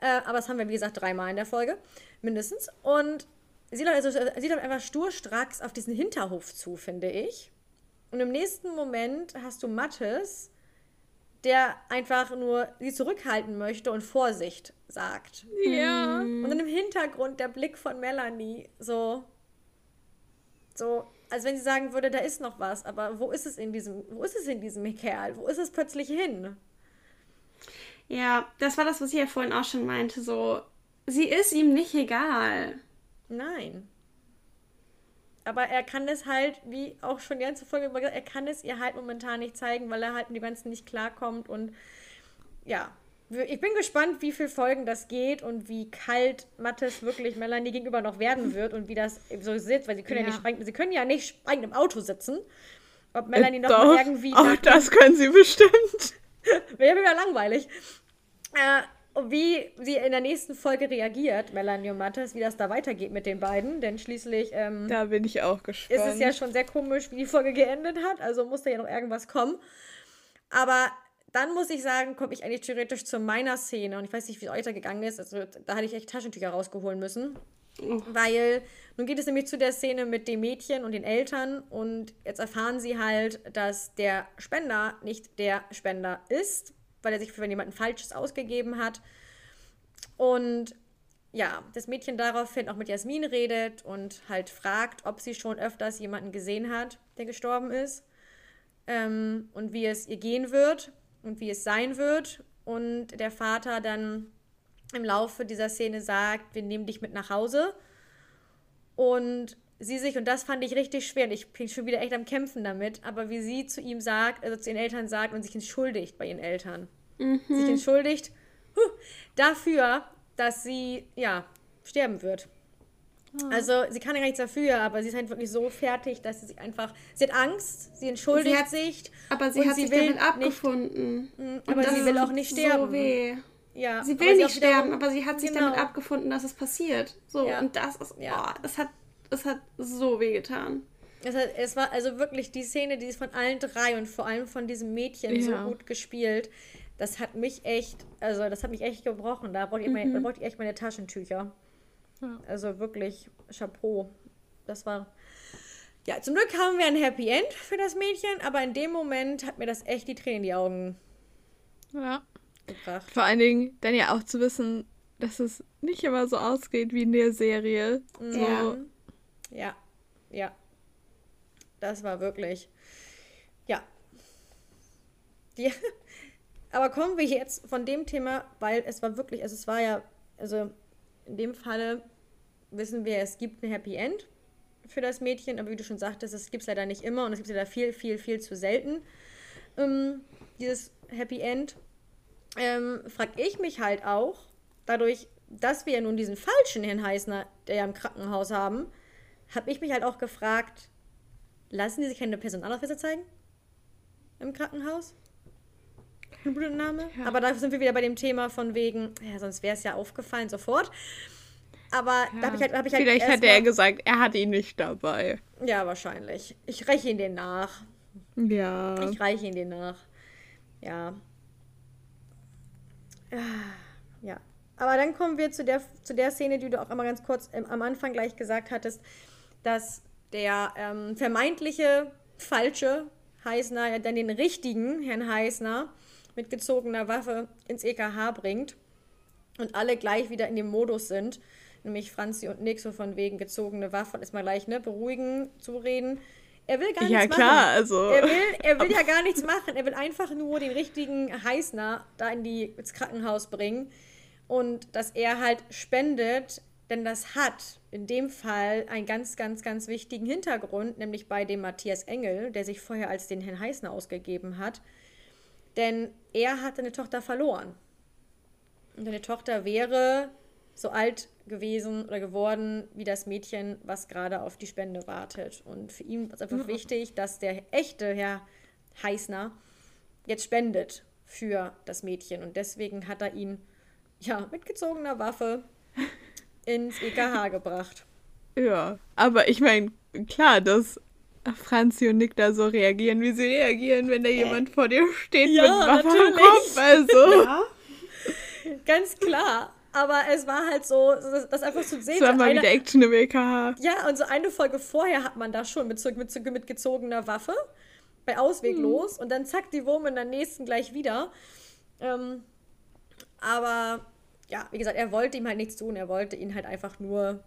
Äh, aber das haben wir, wie gesagt, dreimal in der Folge, mindestens. Und sie läuft, also, sie läuft einfach sturstracks auf diesen Hinterhof zu, finde ich. Und im nächsten Moment hast du Mattes, der einfach nur sie zurückhalten möchte und Vorsicht sagt. Ja. Und dann im Hintergrund der Blick von Melanie, so, so, als wenn sie sagen würde, da ist noch was, aber wo ist es in diesem, wo ist es in diesem Kerl? Wo ist es plötzlich hin? Ja, das war das, was ich ja vorhin auch schon meinte. So, sie ist ihm nicht egal. Nein. Aber er kann es halt, wie auch schon die ganze Folge über gesagt, er kann es ihr halt momentan nicht zeigen, weil er halt mit dem Ganzen nicht klarkommt. Und ja, ich bin gespannt, wie viele Folgen das geht und wie kalt Mattes wirklich Melanie gegenüber noch werden wird und wie das so sitzt, weil sie können ja, Ja. nicht schweigend, sie können ja nicht schweigend im Auto sitzen. Ob Melanie noch Doch, irgendwie auch das können sie bestimmt. Wäre wieder langweilig. Äh, wie sie in der nächsten Folge reagiert, Melanie und Mattes, wie das da weitergeht mit den beiden, denn schließlich ähm, Da bin ich auch gespannt. ist es ja schon sehr komisch, wie die Folge geendet hat, also musste ja noch irgendwas kommen. Aber dann muss ich sagen, komme ich eigentlich theoretisch zu meiner Szene. Und ich weiß nicht, wie es euch da gegangen ist, also da hatte ich echt Taschentücher rausgeholen müssen. Weil nun geht es nämlich zu der Szene mit dem Mädchen und den Eltern. Und jetzt erfahren sie halt, dass der Spender nicht der Spender ist, weil er sich für jemanden Falsches ausgegeben hat. Und ja, das Mädchen daraufhin auch mit Jasmin redet und halt fragt, ob sie schon öfters jemanden gesehen hat, der gestorben ist. Ähm, und wie es ihr gehen wird und wie es sein wird. Und der Vater dann im Laufe dieser Szene sagt, wir nehmen dich mit nach Hause. Und sie sich, und das fand ich richtig schwer, und ich bin schon wieder echt am Kämpfen damit, aber wie sie zu ihm sagt, also zu ihren Eltern sagt und sich entschuldigt bei ihren Eltern. Sich entschuldigt huh, dafür, dass sie, ja, sterben wird. Also, sie kann ja gar nichts dafür, aber sie ist halt wirklich so fertig, dass sie sich einfach. Sie hat Angst, sie entschuldigt Sie hat- sich. Aber sie hat sich will damit nicht- abgefunden. Und aber das sie will auch nicht sterben. So weh. Ja, Sie aber will nicht wiederum- sterben, aber sie hat sich Genau. damit abgefunden, dass es passiert. So, Ja. und das ist, Ja. oh, es hat, es hat so weh getan. Es, hat, es war also wirklich die Szene, die ist von allen drei und vor allem von diesem Mädchen Ja. so gut gespielt. Das hat mich echt, also das hat mich echt gebrochen. Da brauchte ich, meine, da brauchte ich echt meine Taschentücher. Ja. Also wirklich Chapeau. Das war. Ja, zum Glück haben wir ein Happy End für das Mädchen, aber in dem Moment hat mir das echt die Tränen in die Augen Ja. gebracht. Vor allen Dingen dann ja auch zu wissen, dass es nicht immer so ausgeht wie in der Serie. So, Ja. Ja, ja. Das war wirklich. Ja. Die, aber kommen wir jetzt von dem Thema, weil es war wirklich, also es war ja, also in dem Falle wissen wir, es gibt ein Happy End für das Mädchen, aber wie du schon sagtest, es gibt es leider nicht immer und es gibt es leider viel, viel, viel zu selten, ähm, dieses Happy End. Ähm, frag ich mich halt auch, dadurch, dass wir ja nun diesen falschen Herrn Heißner, der ja im Krankenhaus haben, habe ich mich halt auch gefragt, lassen die sich keine Personalausweise zeigen? Im Krankenhaus? Blutentnahme? Ja. Aber da sind wir wieder bei dem Thema von wegen, ja, sonst wäre es ja aufgefallen sofort. Aber da habe ich halt, hab ich halt Vielleicht hat er gesagt, er hat ihn nicht dabei. Ja, wahrscheinlich. Ich reiche ihn den nach. Ja. Ich reiche ihn den nach. Ja. Ah, Ja. Aber dann kommen wir zu der, zu der Szene, die du auch einmal ganz kurz ähm, am Anfang gleich gesagt hattest, dass der ähm, vermeintliche falsche Heißner ja dann den richtigen Herrn Heißner mit gezogener Waffe ins EKH bringt und alle gleich wieder in dem Modus sind, nämlich Franzi und Nick so von wegen gezogene Waffe und erstmal gleich ne beruhigen, zureden. Er will gar Ja, nichts klar, machen. also- Er will, er will ja gar nichts machen. Er will einfach nur den richtigen Heißner da in die, ins Krankenhaus bringen und dass er halt spendet, denn das hat in dem Fall einen ganz, ganz, ganz wichtigen Hintergrund, nämlich bei dem Matthias Engel, der sich vorher als den Herrn Heißner ausgegeben hat. Denn er hat seine Tochter verloren. Und seine Tochter wäre so alt gewesen oder geworden wie das Mädchen, was gerade auf die Spende wartet. Und für ihn ist einfach wichtig, dass der echte Herr Heißner jetzt spendet für das Mädchen. Und deswegen hat er ihn ja, mit gezogener Waffe ins EKH gebracht. Ja, aber ich meine, klar, dass Franzi und Nick da so reagieren, wie sie reagieren, wenn da jemand vor dir steht Ja, mit Waffe natürlich. Kopf. Also, Ja. Ganz klar. Aber es war halt so, das, das einfach zu sehen. das war mal eine- wieder Action im EKH. Ja, und so eine Folge vorher hat man das schon mit, mit, mit gezogener Waffe bei Ausweglos und dann zack, die Wurm in der nächsten gleich wieder. Ähm, aber ja, wie gesagt, er wollte ihm halt nichts tun, er wollte ihn halt einfach nur.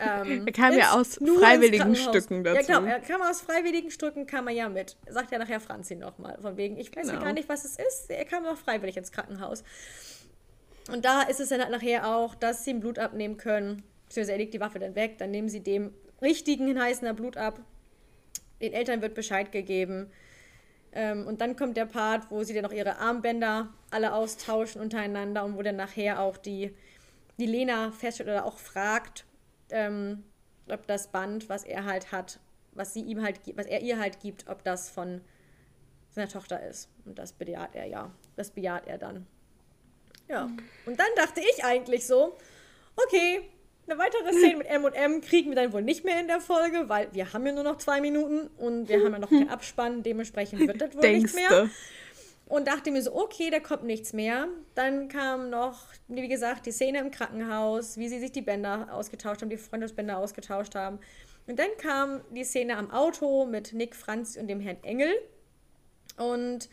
Ähm, Er kam ja aus freiwilligen. Stücken Ja, dazu. genau, er kam aus freiwilligen Stücken, kam er ja mit. Sagt ja nachher Franzi nochmal. Von wegen, ich weiß ja Genau. gar nicht, was es ist. Er kam auch freiwillig ins Krankenhaus. Und da ist es dann halt nachher auch, dass sie ihm Blut abnehmen können. Beziehungsweise er legt die Waffe dann weg, dann nehmen sie dem richtigen Heißener Blut ab. Den Eltern wird Bescheid gegeben. Ähm, und dann kommt der Part, wo sie dann noch ihre Armbänder alle austauschen untereinander und wo dann nachher auch die, die Lena feststellt oder auch fragt, ähm, ob das Band, was er halt hat, was sie ihm halt, was er ihr halt gibt, ob das von seiner Tochter ist. Und das bejaht er ja. Das bejaht er dann. Ja. Und dann dachte ich eigentlich so, okay, eine weitere Szene mit M und M kriegen wir dann wohl nicht mehr in der Folge, weil wir haben ja nur noch zwei Minuten und wir haben ja noch keinen Abspann, dementsprechend wird das wohl nichts mehr. Und dachte mir so, okay, da kommt nichts mehr. Dann kam noch, wie gesagt, die Szene im Krankenhaus, wie sie sich die Bänder ausgetauscht haben, die Freundschaftsbänder ausgetauscht haben. Und dann kam die Szene am Auto mit Nick, Franz und dem Herrn Engel. Und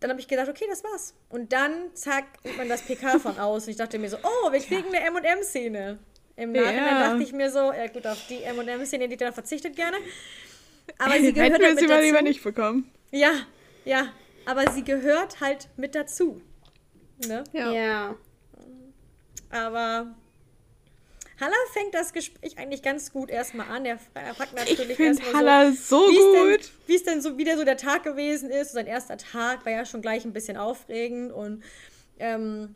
dann habe ich gedacht, okay, das war's. Und dann, zack, sieht man das PK von aus. Und ich dachte mir so, oh, wir kriegen eine M&M-Szene. Im Nachhinein Ja. dachte ich mir so, ja gut, auf die M&M-Szene, die dann verzichtet gerne. Aber sie Hätten gehört wir halt sie mal lieber nicht bekommen. Ja, ja, aber sie gehört halt mit dazu. Ne? Ja. Aber Halla fängt das Gespräch eigentlich ganz gut erstmal an. Er fra- fragt natürlich erstmal Halla so, so wie es denn, gut. wie es denn so wieder so der Tag gewesen ist. Sein erster Tag war ja schon gleich ein bisschen aufregend und ähm,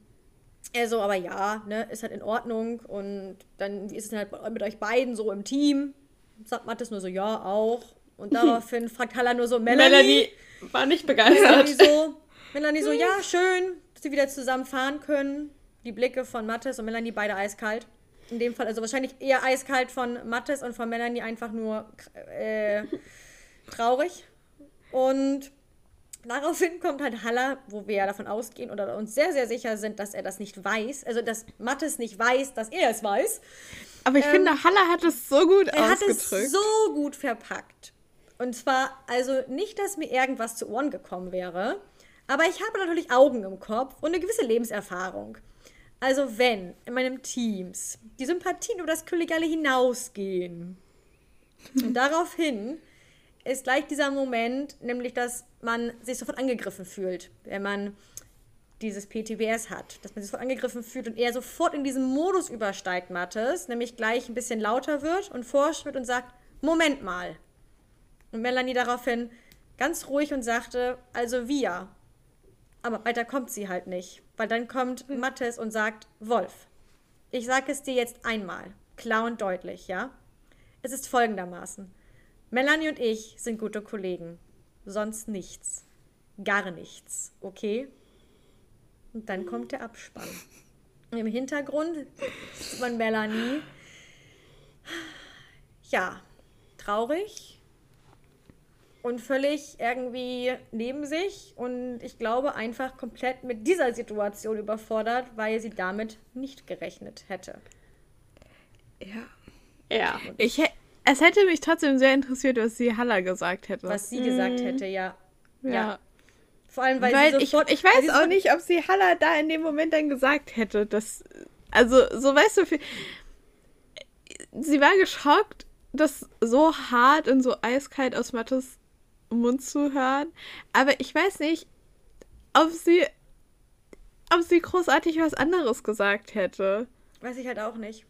er so, aber ja, ne, ist halt in Ordnung und dann wie ist es denn halt mit euch beiden so im Team? Sagt Mattes nur so, ja, auch. Und daraufhin fragt Halla nur so, Melanie, Melanie war nicht Melanie begeistert. so, Melanie so, ja, schön, dass sie wieder zusammen fahren können. Die Blicke von Mattes und Melanie beide eiskalt. In dem Fall, also wahrscheinlich eher eiskalt von Mattes und von Melanie einfach nur äh, traurig. Und daraufhin kommt halt Halla, wo wir ja davon ausgehen oder uns sehr, sehr sicher sind, dass er das nicht weiß. Also, dass Mattes nicht weiß, dass er es weiß. Aber ich finde, Halla hat es so gut Ähm, Er hat es ausgedrückt. so gut verpackt. Und zwar, also nicht, dass mir irgendwas zu Ohren gekommen wäre, aber ich habe natürlich Augen im Kopf und eine gewisse Lebenserfahrung. Also wenn in meinem Teams die Sympathien über das Kollegiale hinausgehen und daraufhin ist gleich dieser Moment, nämlich dass man sich sofort angegriffen fühlt, wenn man dieses PTBS hat, dass man sich sofort angegriffen fühlt und er sofort in diesen Modus übersteigt, Mattes, nämlich gleich ein bisschen lauter wird und vorschritt und sagt, Moment mal. Und Melanie daraufhin ganz ruhig und sagte, also wir. Aber weiter kommt sie halt nicht, weil dann kommt Mattes und sagt, Wolf, ich sage es dir jetzt einmal, klar und deutlich, ja? Es ist folgendermaßen. Melanie und ich sind gute Kollegen. Sonst nichts. Gar nichts, okay? Und dann kommt der Abspann. Im Hintergrund sieht man Melanie. Ja, traurig und völlig irgendwie neben sich und ich glaube einfach komplett mit dieser Situation überfordert, weil sie damit nicht gerechnet hätte. Ja. Ja. Ich, es hätte mich trotzdem sehr interessiert, was sie Halla gesagt hätte. Was sie gesagt hätte, ja. ja. ja. Vor allem, weil, Weil sie ich, sofort. ich weil weiß sie auch nicht, ob sie Halla da in dem Moment dann gesagt hätte, dass. Also, so weißt du, viel- sie war geschockt, das so hart und so eiskalt aus Mattes Mund zu hören. Aber ich weiß nicht, ob sie. ob sie großartig was anderes gesagt hätte. Weiß ich halt auch nicht.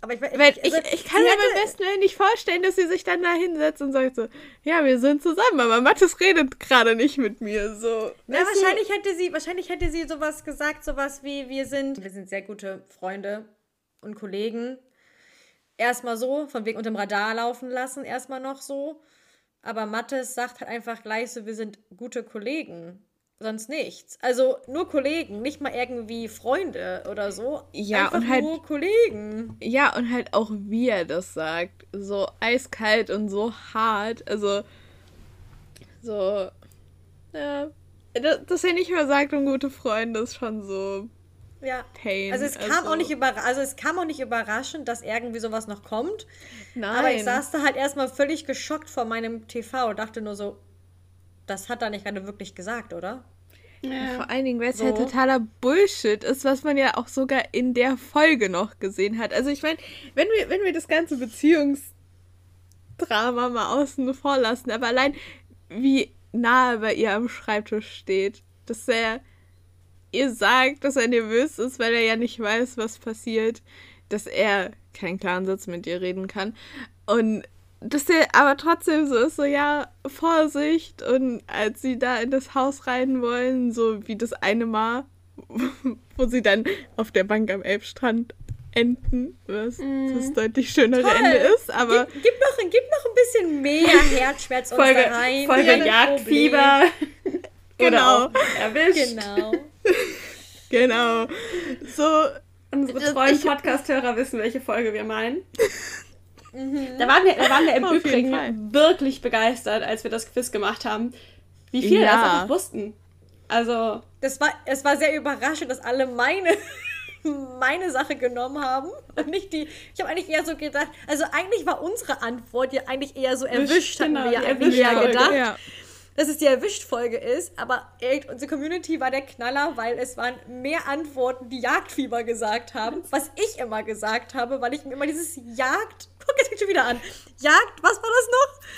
Aber ich, Weil ich, also, ich kann sie mir beim besten Willen nicht vorstellen, dass sie sich dann da hinsetzt und sagt so, ja, wir sind zusammen, aber Mattes redet gerade nicht mit mir. So. Na, Weißt du? wahrscheinlich hätte sie, wahrscheinlich hätte sie sowas gesagt, sowas wie wir sind, wir sind sehr gute Freunde und Kollegen. Erstmal so, von wegen unterm Radar laufen lassen, erstmal noch so. Aber Mattes sagt halt einfach gleich so, wir sind gute Kollegen. sonst nichts. Also nur Kollegen, nicht mal irgendwie Freunde oder so. Ja, Einfach und halt- nur Kollegen. Ja, und halt auch wie er das sagt. So eiskalt und so hart. Also, so. Ja. Das, dass er nicht mehr sagt, um gute Freunde, ist schon so Ja. pain. Also es kam auch nicht über, also es kam auch nicht überraschend, dass irgendwie sowas noch kommt. Nein. Aber ich saß da halt erstmal völlig geschockt vor meinem TV und dachte nur so, das hat er nicht gerade wirklich gesagt, oder? Ja. Vor allen Dingen, weil es So. halt totaler Bullshit ist, was man ja auch sogar in der Folge noch gesehen hat. Also ich meine, wenn wir, wenn wir das ganze Beziehungsdrama mal außen vor lassen, aber allein wie nahe bei ihr am Schreibtisch steht, dass er ihr sagt, dass er nervös ist, weil er ja nicht weiß, was passiert, dass er keinen klaren Satz mit ihr reden kann. Und dass der aber trotzdem so ist, so ja, Vorsicht. Und als sie da in das Haus rein wollen, so wie das eine Mal, wo sie dann auf der Bank am Elbstrand enden, was das deutlich schönere Toll. Ende ist, aber Gib, gib, noch, gib noch ein bisschen mehr Herzschmerz Folge, da rein. Folge Jagdfieber. Genau. auch erwischt. Genau. genau. So, Unsere treuen Podcast-Hörer wissen, welche Folge wir meinen. Da waren wir, da waren wir im Auf Übrigen wirklich begeistert, als wir das Quiz gemacht haben, wie viel wir Ja. das einfach wussten. Also, Das war, es war sehr überraschend, dass alle meine, meine Sache genommen haben und nicht die. Ich habe eigentlich eher so gedacht, also eigentlich war unsere Antwort ja eigentlich eher so erwischt, hatten genau, wir ja Erwischt-Folge, gedacht. ja. Dass es die Erwischt-Folge ist, aber echt, unsere Community war der Knaller, weil es waren mehr Antworten, die Jagdfieber gesagt haben, was ich immer gesagt habe, weil ich mir immer dieses Jagd, guck, jetzt fängt schon wieder an, Jagd, was war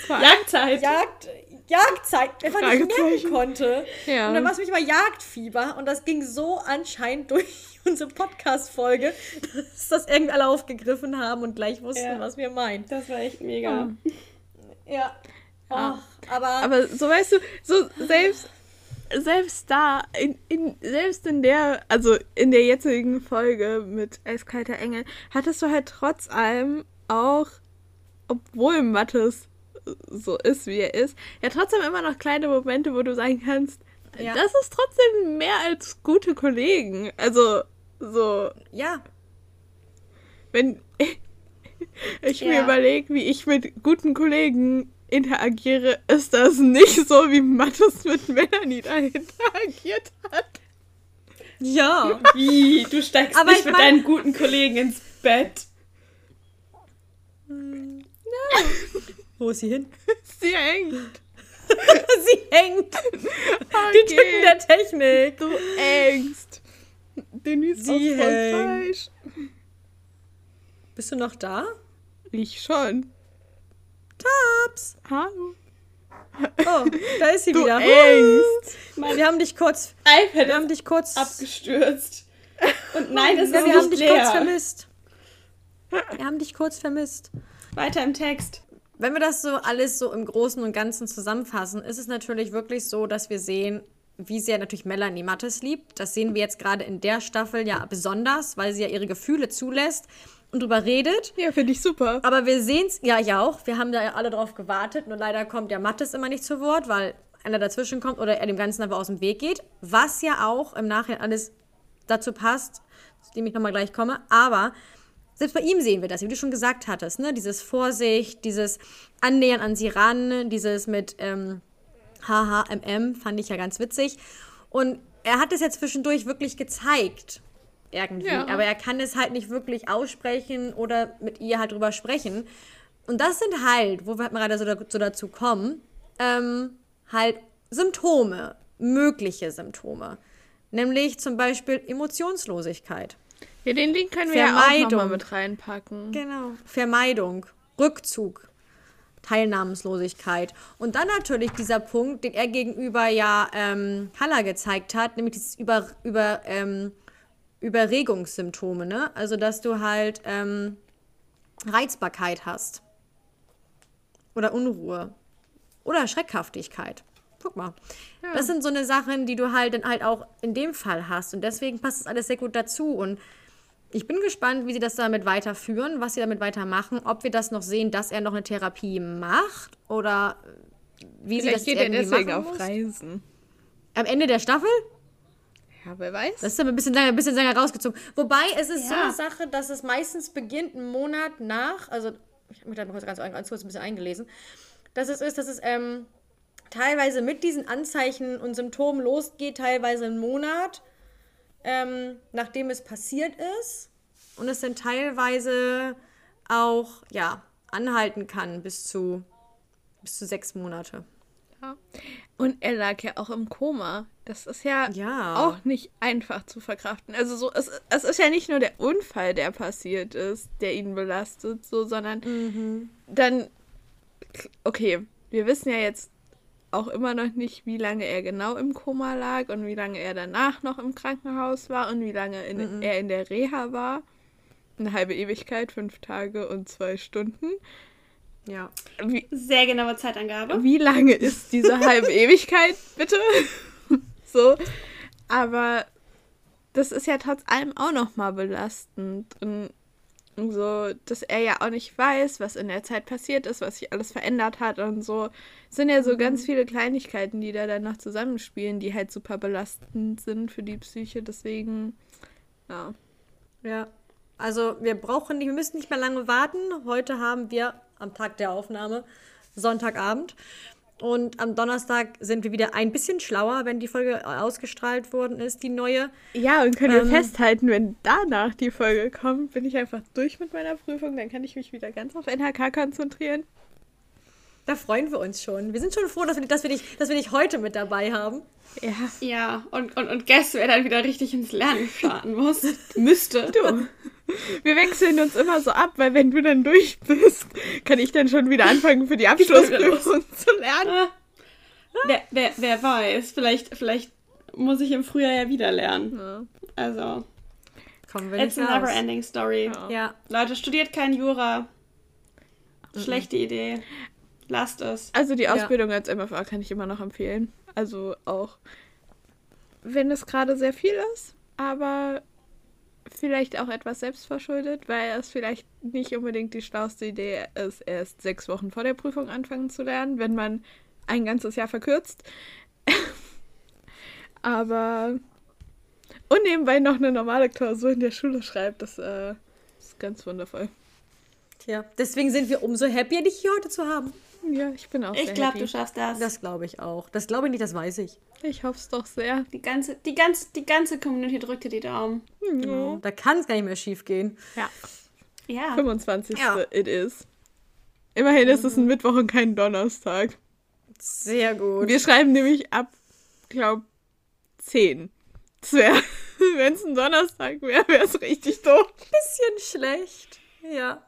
das noch? Jagdzeit. Jagd, Jagdzeit, einfach nicht merken konnte. Ja. Und dann war es mich mal Jagdfieber und das ging so anscheinend durch unsere Podcast-Folge, dass das irgendwie alle aufgegriffen haben und gleich wussten, Ja. was wir meinen. Das war echt mega. Ja. Ja. Och, aber, Aber so weißt du, so selbst, selbst da, in, in, selbst in der, also in der jetzigen Folge mit Eiskalter Engel, hattest du halt trotz allem auch, obwohl Mattes so ist, wie er ist, ja trotzdem immer noch kleine Momente, wo du sagen kannst, Ja. das ist trotzdem mehr als gute Kollegen. Also, so, ja, wenn ich mir Ja. überlege, wie ich mit guten Kollegen interagiere, ist das nicht so, wie Mattes mit Melanie da interagiert hat. ja. Wie? Du steigst Aber nicht ich mit mein- deinen guten Kollegen ins Bett. Wo ist sie hin? Sie hängt. sie hängt. Die Tücken der Technik. Du Ängst. Denise Sie hängt. Fleisch. Bist du noch da? Ich schon. Taps. Hallo. Oh, da ist sie Du wieder. Ängst. Mein Wir haben dich kurz. iPad Wir haben dich kurz. abgestürzt. Und nein, es Ja, ist wir haben dich kurz leer. vermisst. Wir haben dich kurz vermisst. Weiter im Text. Wenn wir das so alles so im Großen und Ganzen zusammenfassen, ist es natürlich wirklich so, dass wir sehen, wie sehr natürlich Melanie Mattes liebt. Das sehen wir jetzt gerade in der Staffel ja besonders, weil sie ja ihre Gefühle zulässt und drüber redet. Ja, finde ich super. Aber wir sehen es, ja, ich auch. Wir haben da ja alle drauf gewartet. Nur leider kommt der Mattes immer nicht zu Wort, weil einer dazwischen kommt oder er dem Ganzen einfach aus dem Weg geht. Was ja auch im Nachhinein alles dazu passt, zu dem ich nochmal gleich komme. Aber selbst bei ihm sehen wir das, wie du schon gesagt hattest, ne? Dieses Vorsicht, dieses Annähern an sie ran, dieses mit ähm, HHMM fand ich ja ganz witzig. Und er hat es ja zwischendurch wirklich gezeigt. Irgendwie. Ja. Aber er kann es halt nicht wirklich aussprechen oder mit ihr halt drüber sprechen. Und das sind halt, wo wir halt gerade so, da, so dazu kommen, ähm, halt Symptome, mögliche Symptome. Nämlich zum Beispiel Emotionslosigkeit. Ja, den Link können wir ja auch Vermeidung. nochmal mit reinpacken. Genau. Vermeidung, Rückzug, Teilnahmslosigkeit. Und dann natürlich dieser Punkt, den er gegenüber ja ähm, Halla gezeigt hat, nämlich dieses über, über, ähm, Überregungssymptome, ne? Also, dass du halt ähm, Reizbarkeit hast. Oder Unruhe. Oder Schreckhaftigkeit. Guck mal. Das sind so eine Sachen, die du halt dann halt auch in dem Fall hast. Und deswegen passt das alles sehr gut dazu. Und ich bin gespannt, wie sie das damit weiterführen, was sie damit weitermachen, ob wir das noch sehen, dass er noch eine Therapie macht oder wie sie das Vielleicht geht er deswegen auf. Reisen. Am Ende der Staffel? Ja, wer weiß. Das ist aber ein bisschen länger, ein bisschen länger rausgezogen. Wobei, es ist so Ja. eine Sache, dass es meistens beginnt einen Monat nach, also ich habe mich da mal kurz, ganz, ganz kurz ein bisschen eingelesen, dass es ist, dass es ähm, teilweise mit diesen Anzeichen und Symptomen losgeht, teilweise einen Monat, ähm, nachdem es passiert ist. Und es dann teilweise auch, ja, anhalten kann bis zu, bis zu sechs Monate. Und er lag ja auch im Koma. Das ist ja, Ja. auch nicht einfach zu verkraften. Also so, es, es ist ja nicht nur der Unfall, der passiert ist, der ihn belastet, so, sondern dann, okay, wir wissen ja jetzt auch immer noch nicht, wie lange er genau im Koma lag und wie lange er danach noch im Krankenhaus war und wie lange in, er in der Reha war. Eine halbe Ewigkeit, fünf Tage und zwei Stunden. Ja. Wie, Sehr genaue Zeitangabe. wie lange ist diese halbe Ewigkeit, bitte? so. Aber das ist ja trotz allem auch nochmal belastend. Und so, dass er ja auch nicht weiß, was in der Zeit passiert ist, was sich alles verändert hat und so. Es sind ja so ganz viele Kleinigkeiten, die da dann noch zusammenspielen, die halt super belastend sind für die Psyche. Deswegen, ja. Ja. Also wir brauchen nicht, wir müssen nicht mehr lange warten. Heute haben wir am Tag der Aufnahme Sonntagabend. Und am Donnerstag sind wir wieder ein bisschen schlauer, wenn die Folge ausgestrahlt worden ist, die neue. Ja, und können wir Ähm. festhalten, wenn danach die Folge kommt, bin ich einfach durch mit meiner Prüfung, dann kann ich mich wieder ganz auf NHK konzentrieren. Da freuen wir uns schon. Wir sind schon froh, dass wir, dass wir, dich, dass wir dich heute mit dabei haben. Ja. Ja, und, und, und guess, wer dann wieder richtig ins Lernen starten muss? Müsste. Du. Wir wechseln uns immer so ab, weil wenn du dann durch bist, kann ich dann schon wieder anfangen, für die Abschlussprüfung zu lernen. Ah. Wer, wer, wer weiß, vielleicht, vielleicht muss ich im Frühjahr ja wieder lernen. Ja. Also, Kommen wir it's nicht a raus. never ending story. Ja. Ja. Leute, studiert kein Jura. Schlechte Idee. Lasst es. Also die Ja. Ausbildung als MFA kann ich immer noch empfehlen. Also auch, wenn es gerade sehr viel ist, aber vielleicht auch etwas selbstverschuldet, weil es vielleicht nicht unbedingt die schlauste Idee ist, erst sechs Wochen vor der Prüfung anfangen zu lernen, wenn man ein ganzes Jahr verkürzt. aber und nebenbei noch eine normale Klausur in der Schule schreibt, das äh, ist ganz wundervoll. Tja, deswegen sind wir umso happier, dich hier heute zu haben. Ja, ich bin auch Ich glaube, du schaffst das. Das glaube ich auch. Das glaube ich nicht, das weiß ich. Ich hoffe es doch sehr. Die ganze, die ganze, die ganze Community drückt dir die Daumen. Genau. Da kann es gar nicht mehr schief gehen. Ja. Ja. 25. Ja. It is. Immerhin ist es ein Mittwoch und kein Donnerstag. Sehr gut. Wir schreiben nämlich ab, glaub, 10. Das wäre, wenn es ein Donnerstag wäre, wäre es richtig doof. bisschen schlecht. Ja.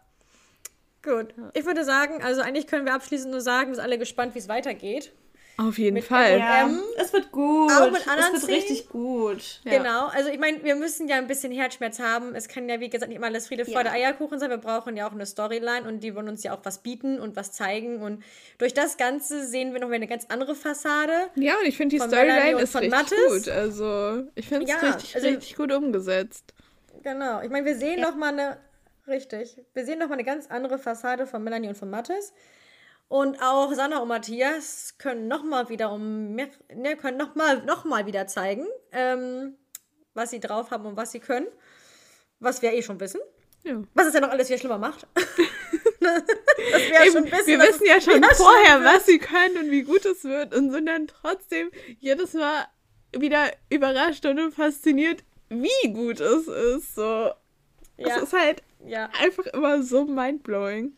Gut. Ich würde sagen, also eigentlich können wir abschließend nur sagen, wir sind alle gespannt, wie es weitergeht. Auf jeden Mit Fall. Ja, es wird gut. auch mit es anderen wird Szenen? richtig gut. Ja. Genau. Also ich meine, wir müssen ja ein bisschen Herzschmerz haben. Es kann ja, wie gesagt, nicht immer alles Friede, Freude, Ja. Eierkuchen sein. Wir brauchen ja auch eine Storyline und die wollen uns ja auch was bieten und was zeigen. Und durch das Ganze sehen wir noch mal eine ganz andere Fassade. Ja, und ich finde die Storyline ist richtig Mathis? gut. Also, ich finde es Ja, richtig, also- richtig gut umgesetzt. Genau. Ich meine, wir sehen noch mal eine richtig. Wir sehen noch mal eine ganz andere Fassade von Melanie und von Mathis. Und auch Sanna und Matthias können noch mal wieder um mehr, ne, können noch mal, noch mal wieder zeigen, ähm, was sie drauf haben und was sie können. Was wir eh schon wissen. Ja. Was es ja noch alles viel schlimmer macht. wir Eben, wir dass wissen ja schon vorher, was sie können und wie gut es wird und sind dann trotzdem jedes Mal wieder überrascht und fasziniert, wie gut es ist. So, Ja, es ist halt ja, einfach immer so mindblowing.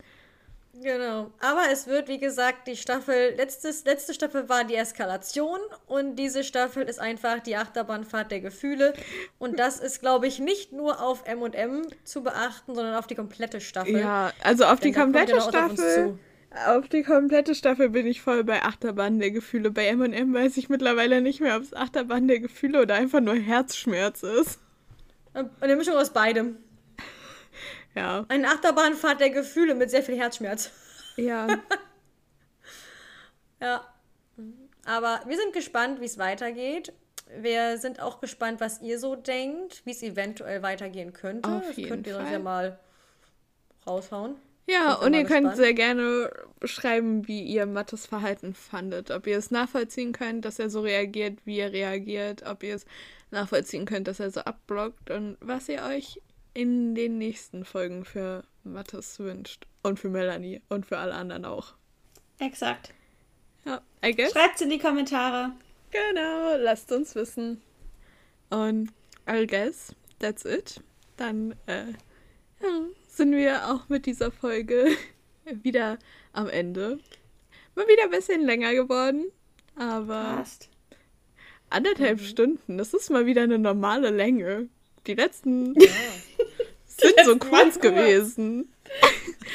genau. Aber es wird, wie gesagt, die Staffel, letztes, letzte Staffel war die Eskalation und diese Staffel ist einfach die Achterbahnfahrt der Gefühle. Und das ist, glaube ich, nicht nur auf M&M zu beachten, sondern auf die komplette Staffel. Ja, also auf die Denn ja komplette auf uns Staffel. Auf die komplette Staffel bin ich voll bei Achterbahn der Gefühle. Bei M&M weiß ich mittlerweile nicht mehr, ob es Achterbahn der Gefühle oder einfach nur Herzschmerz ist. Eine Mischung aus beidem. Ja, Eine Achterbahnfahrt der Gefühle mit sehr viel Herzschmerz. ja. Ja. Aber wir sind gespannt, wie es weitergeht. Wir sind auch gespannt, was ihr so denkt, wie es eventuell weitergehen könnte. Auf das jeden könnt ihr uns Fall. ja mal raushauen. Ja, und ihr könnt gespannt. sehr gerne schreiben, wie ihr Mattes Verhalten fandet. Ob ihr es nachvollziehen könnt, dass er so reagiert, wie er reagiert. Ob ihr es nachvollziehen könnt, dass er so abblockt. Und was ihr euch in den nächsten Folgen für Mattes wünscht. Und für Melanie. Und für alle anderen auch. Exakt. Ja, I guess. Schreibt's in die Kommentare. Genau, lasst uns wissen. Und I guess that's it. Dann äh, ja, sind wir auch mit dieser Folge wieder am Ende. Mal wieder ein bisschen länger geworden, aber Passt. anderthalb Stunden, das ist mal wieder eine normale Länge. Die letzten Ja. sind so letzten waren kurz gewesen.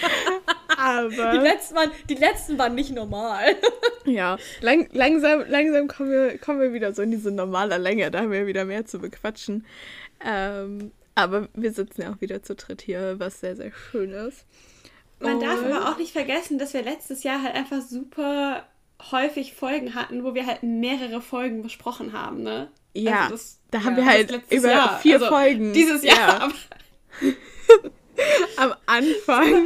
Die, aber letzten waren, die letzten waren nicht normal. Ja, lang, langsam, langsam kommen wir, kommen wir wieder so in diese normale Länge. Da haben wir wieder mehr zu bequatschen. Ähm, aber wir sitzen ja auch wieder zu dritt hier, was sehr, sehr schön ist. Man darf Und- aber auch nicht vergessen, dass wir letztes Jahr halt einfach super häufig Folgen hatten, wo wir halt mehrere Folgen besprochen haben, ne? Ja, Also das- da haben ja, wir halt über Jahr. vier Also Folgen. Dieses Jahr. Ja, am Anfang.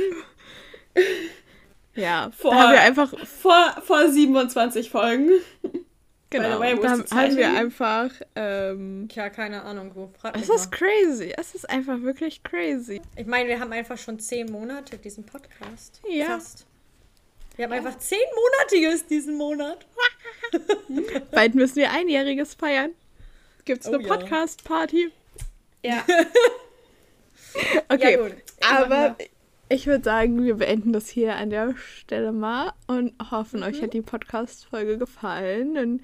ja, Vor- da haben wir einfach, Vor, vor 27 Folgen. genau, way, da haben wir einfach, ähm, Tja, keine Ahnung, wo. Frag es ist mal. crazy, es ist einfach wirklich crazy. Ich meine, wir haben einfach schon zehn Monate diesen Podcast. Ja. Fast. Wir haben einfach zehnmonatiges diesen Monat. Bald müssen wir einjähriges feiern. Gibt's eine Oh. Podcast-Party? Ja. Okay, Ja, gut. aber ich würde sagen, wir beenden das hier an der Stelle mal und hoffen, euch hat die Podcast-Folge gefallen. Und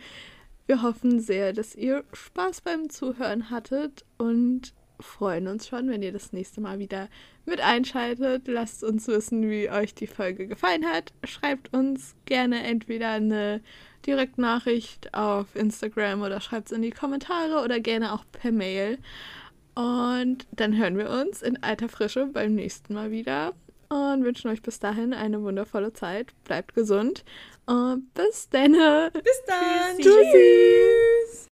wir hoffen sehr, dass ihr Spaß beim Zuhören hattet und freuen uns schon, wenn ihr das nächste Mal wieder mit einschaltet. Lasst uns wissen, wie euch die Folge gefallen hat. Schreibt uns gerne entweder eine Direktnachricht auf Instagram oder schreibt es in die Kommentare oder gerne auch per Mail. Und dann hören wir uns in alter Frische beim nächsten Mal wieder und wünschen euch bis dahin eine wundervolle Zeit. Bleibt gesund und bis dann. Bis dann. Tschüssi.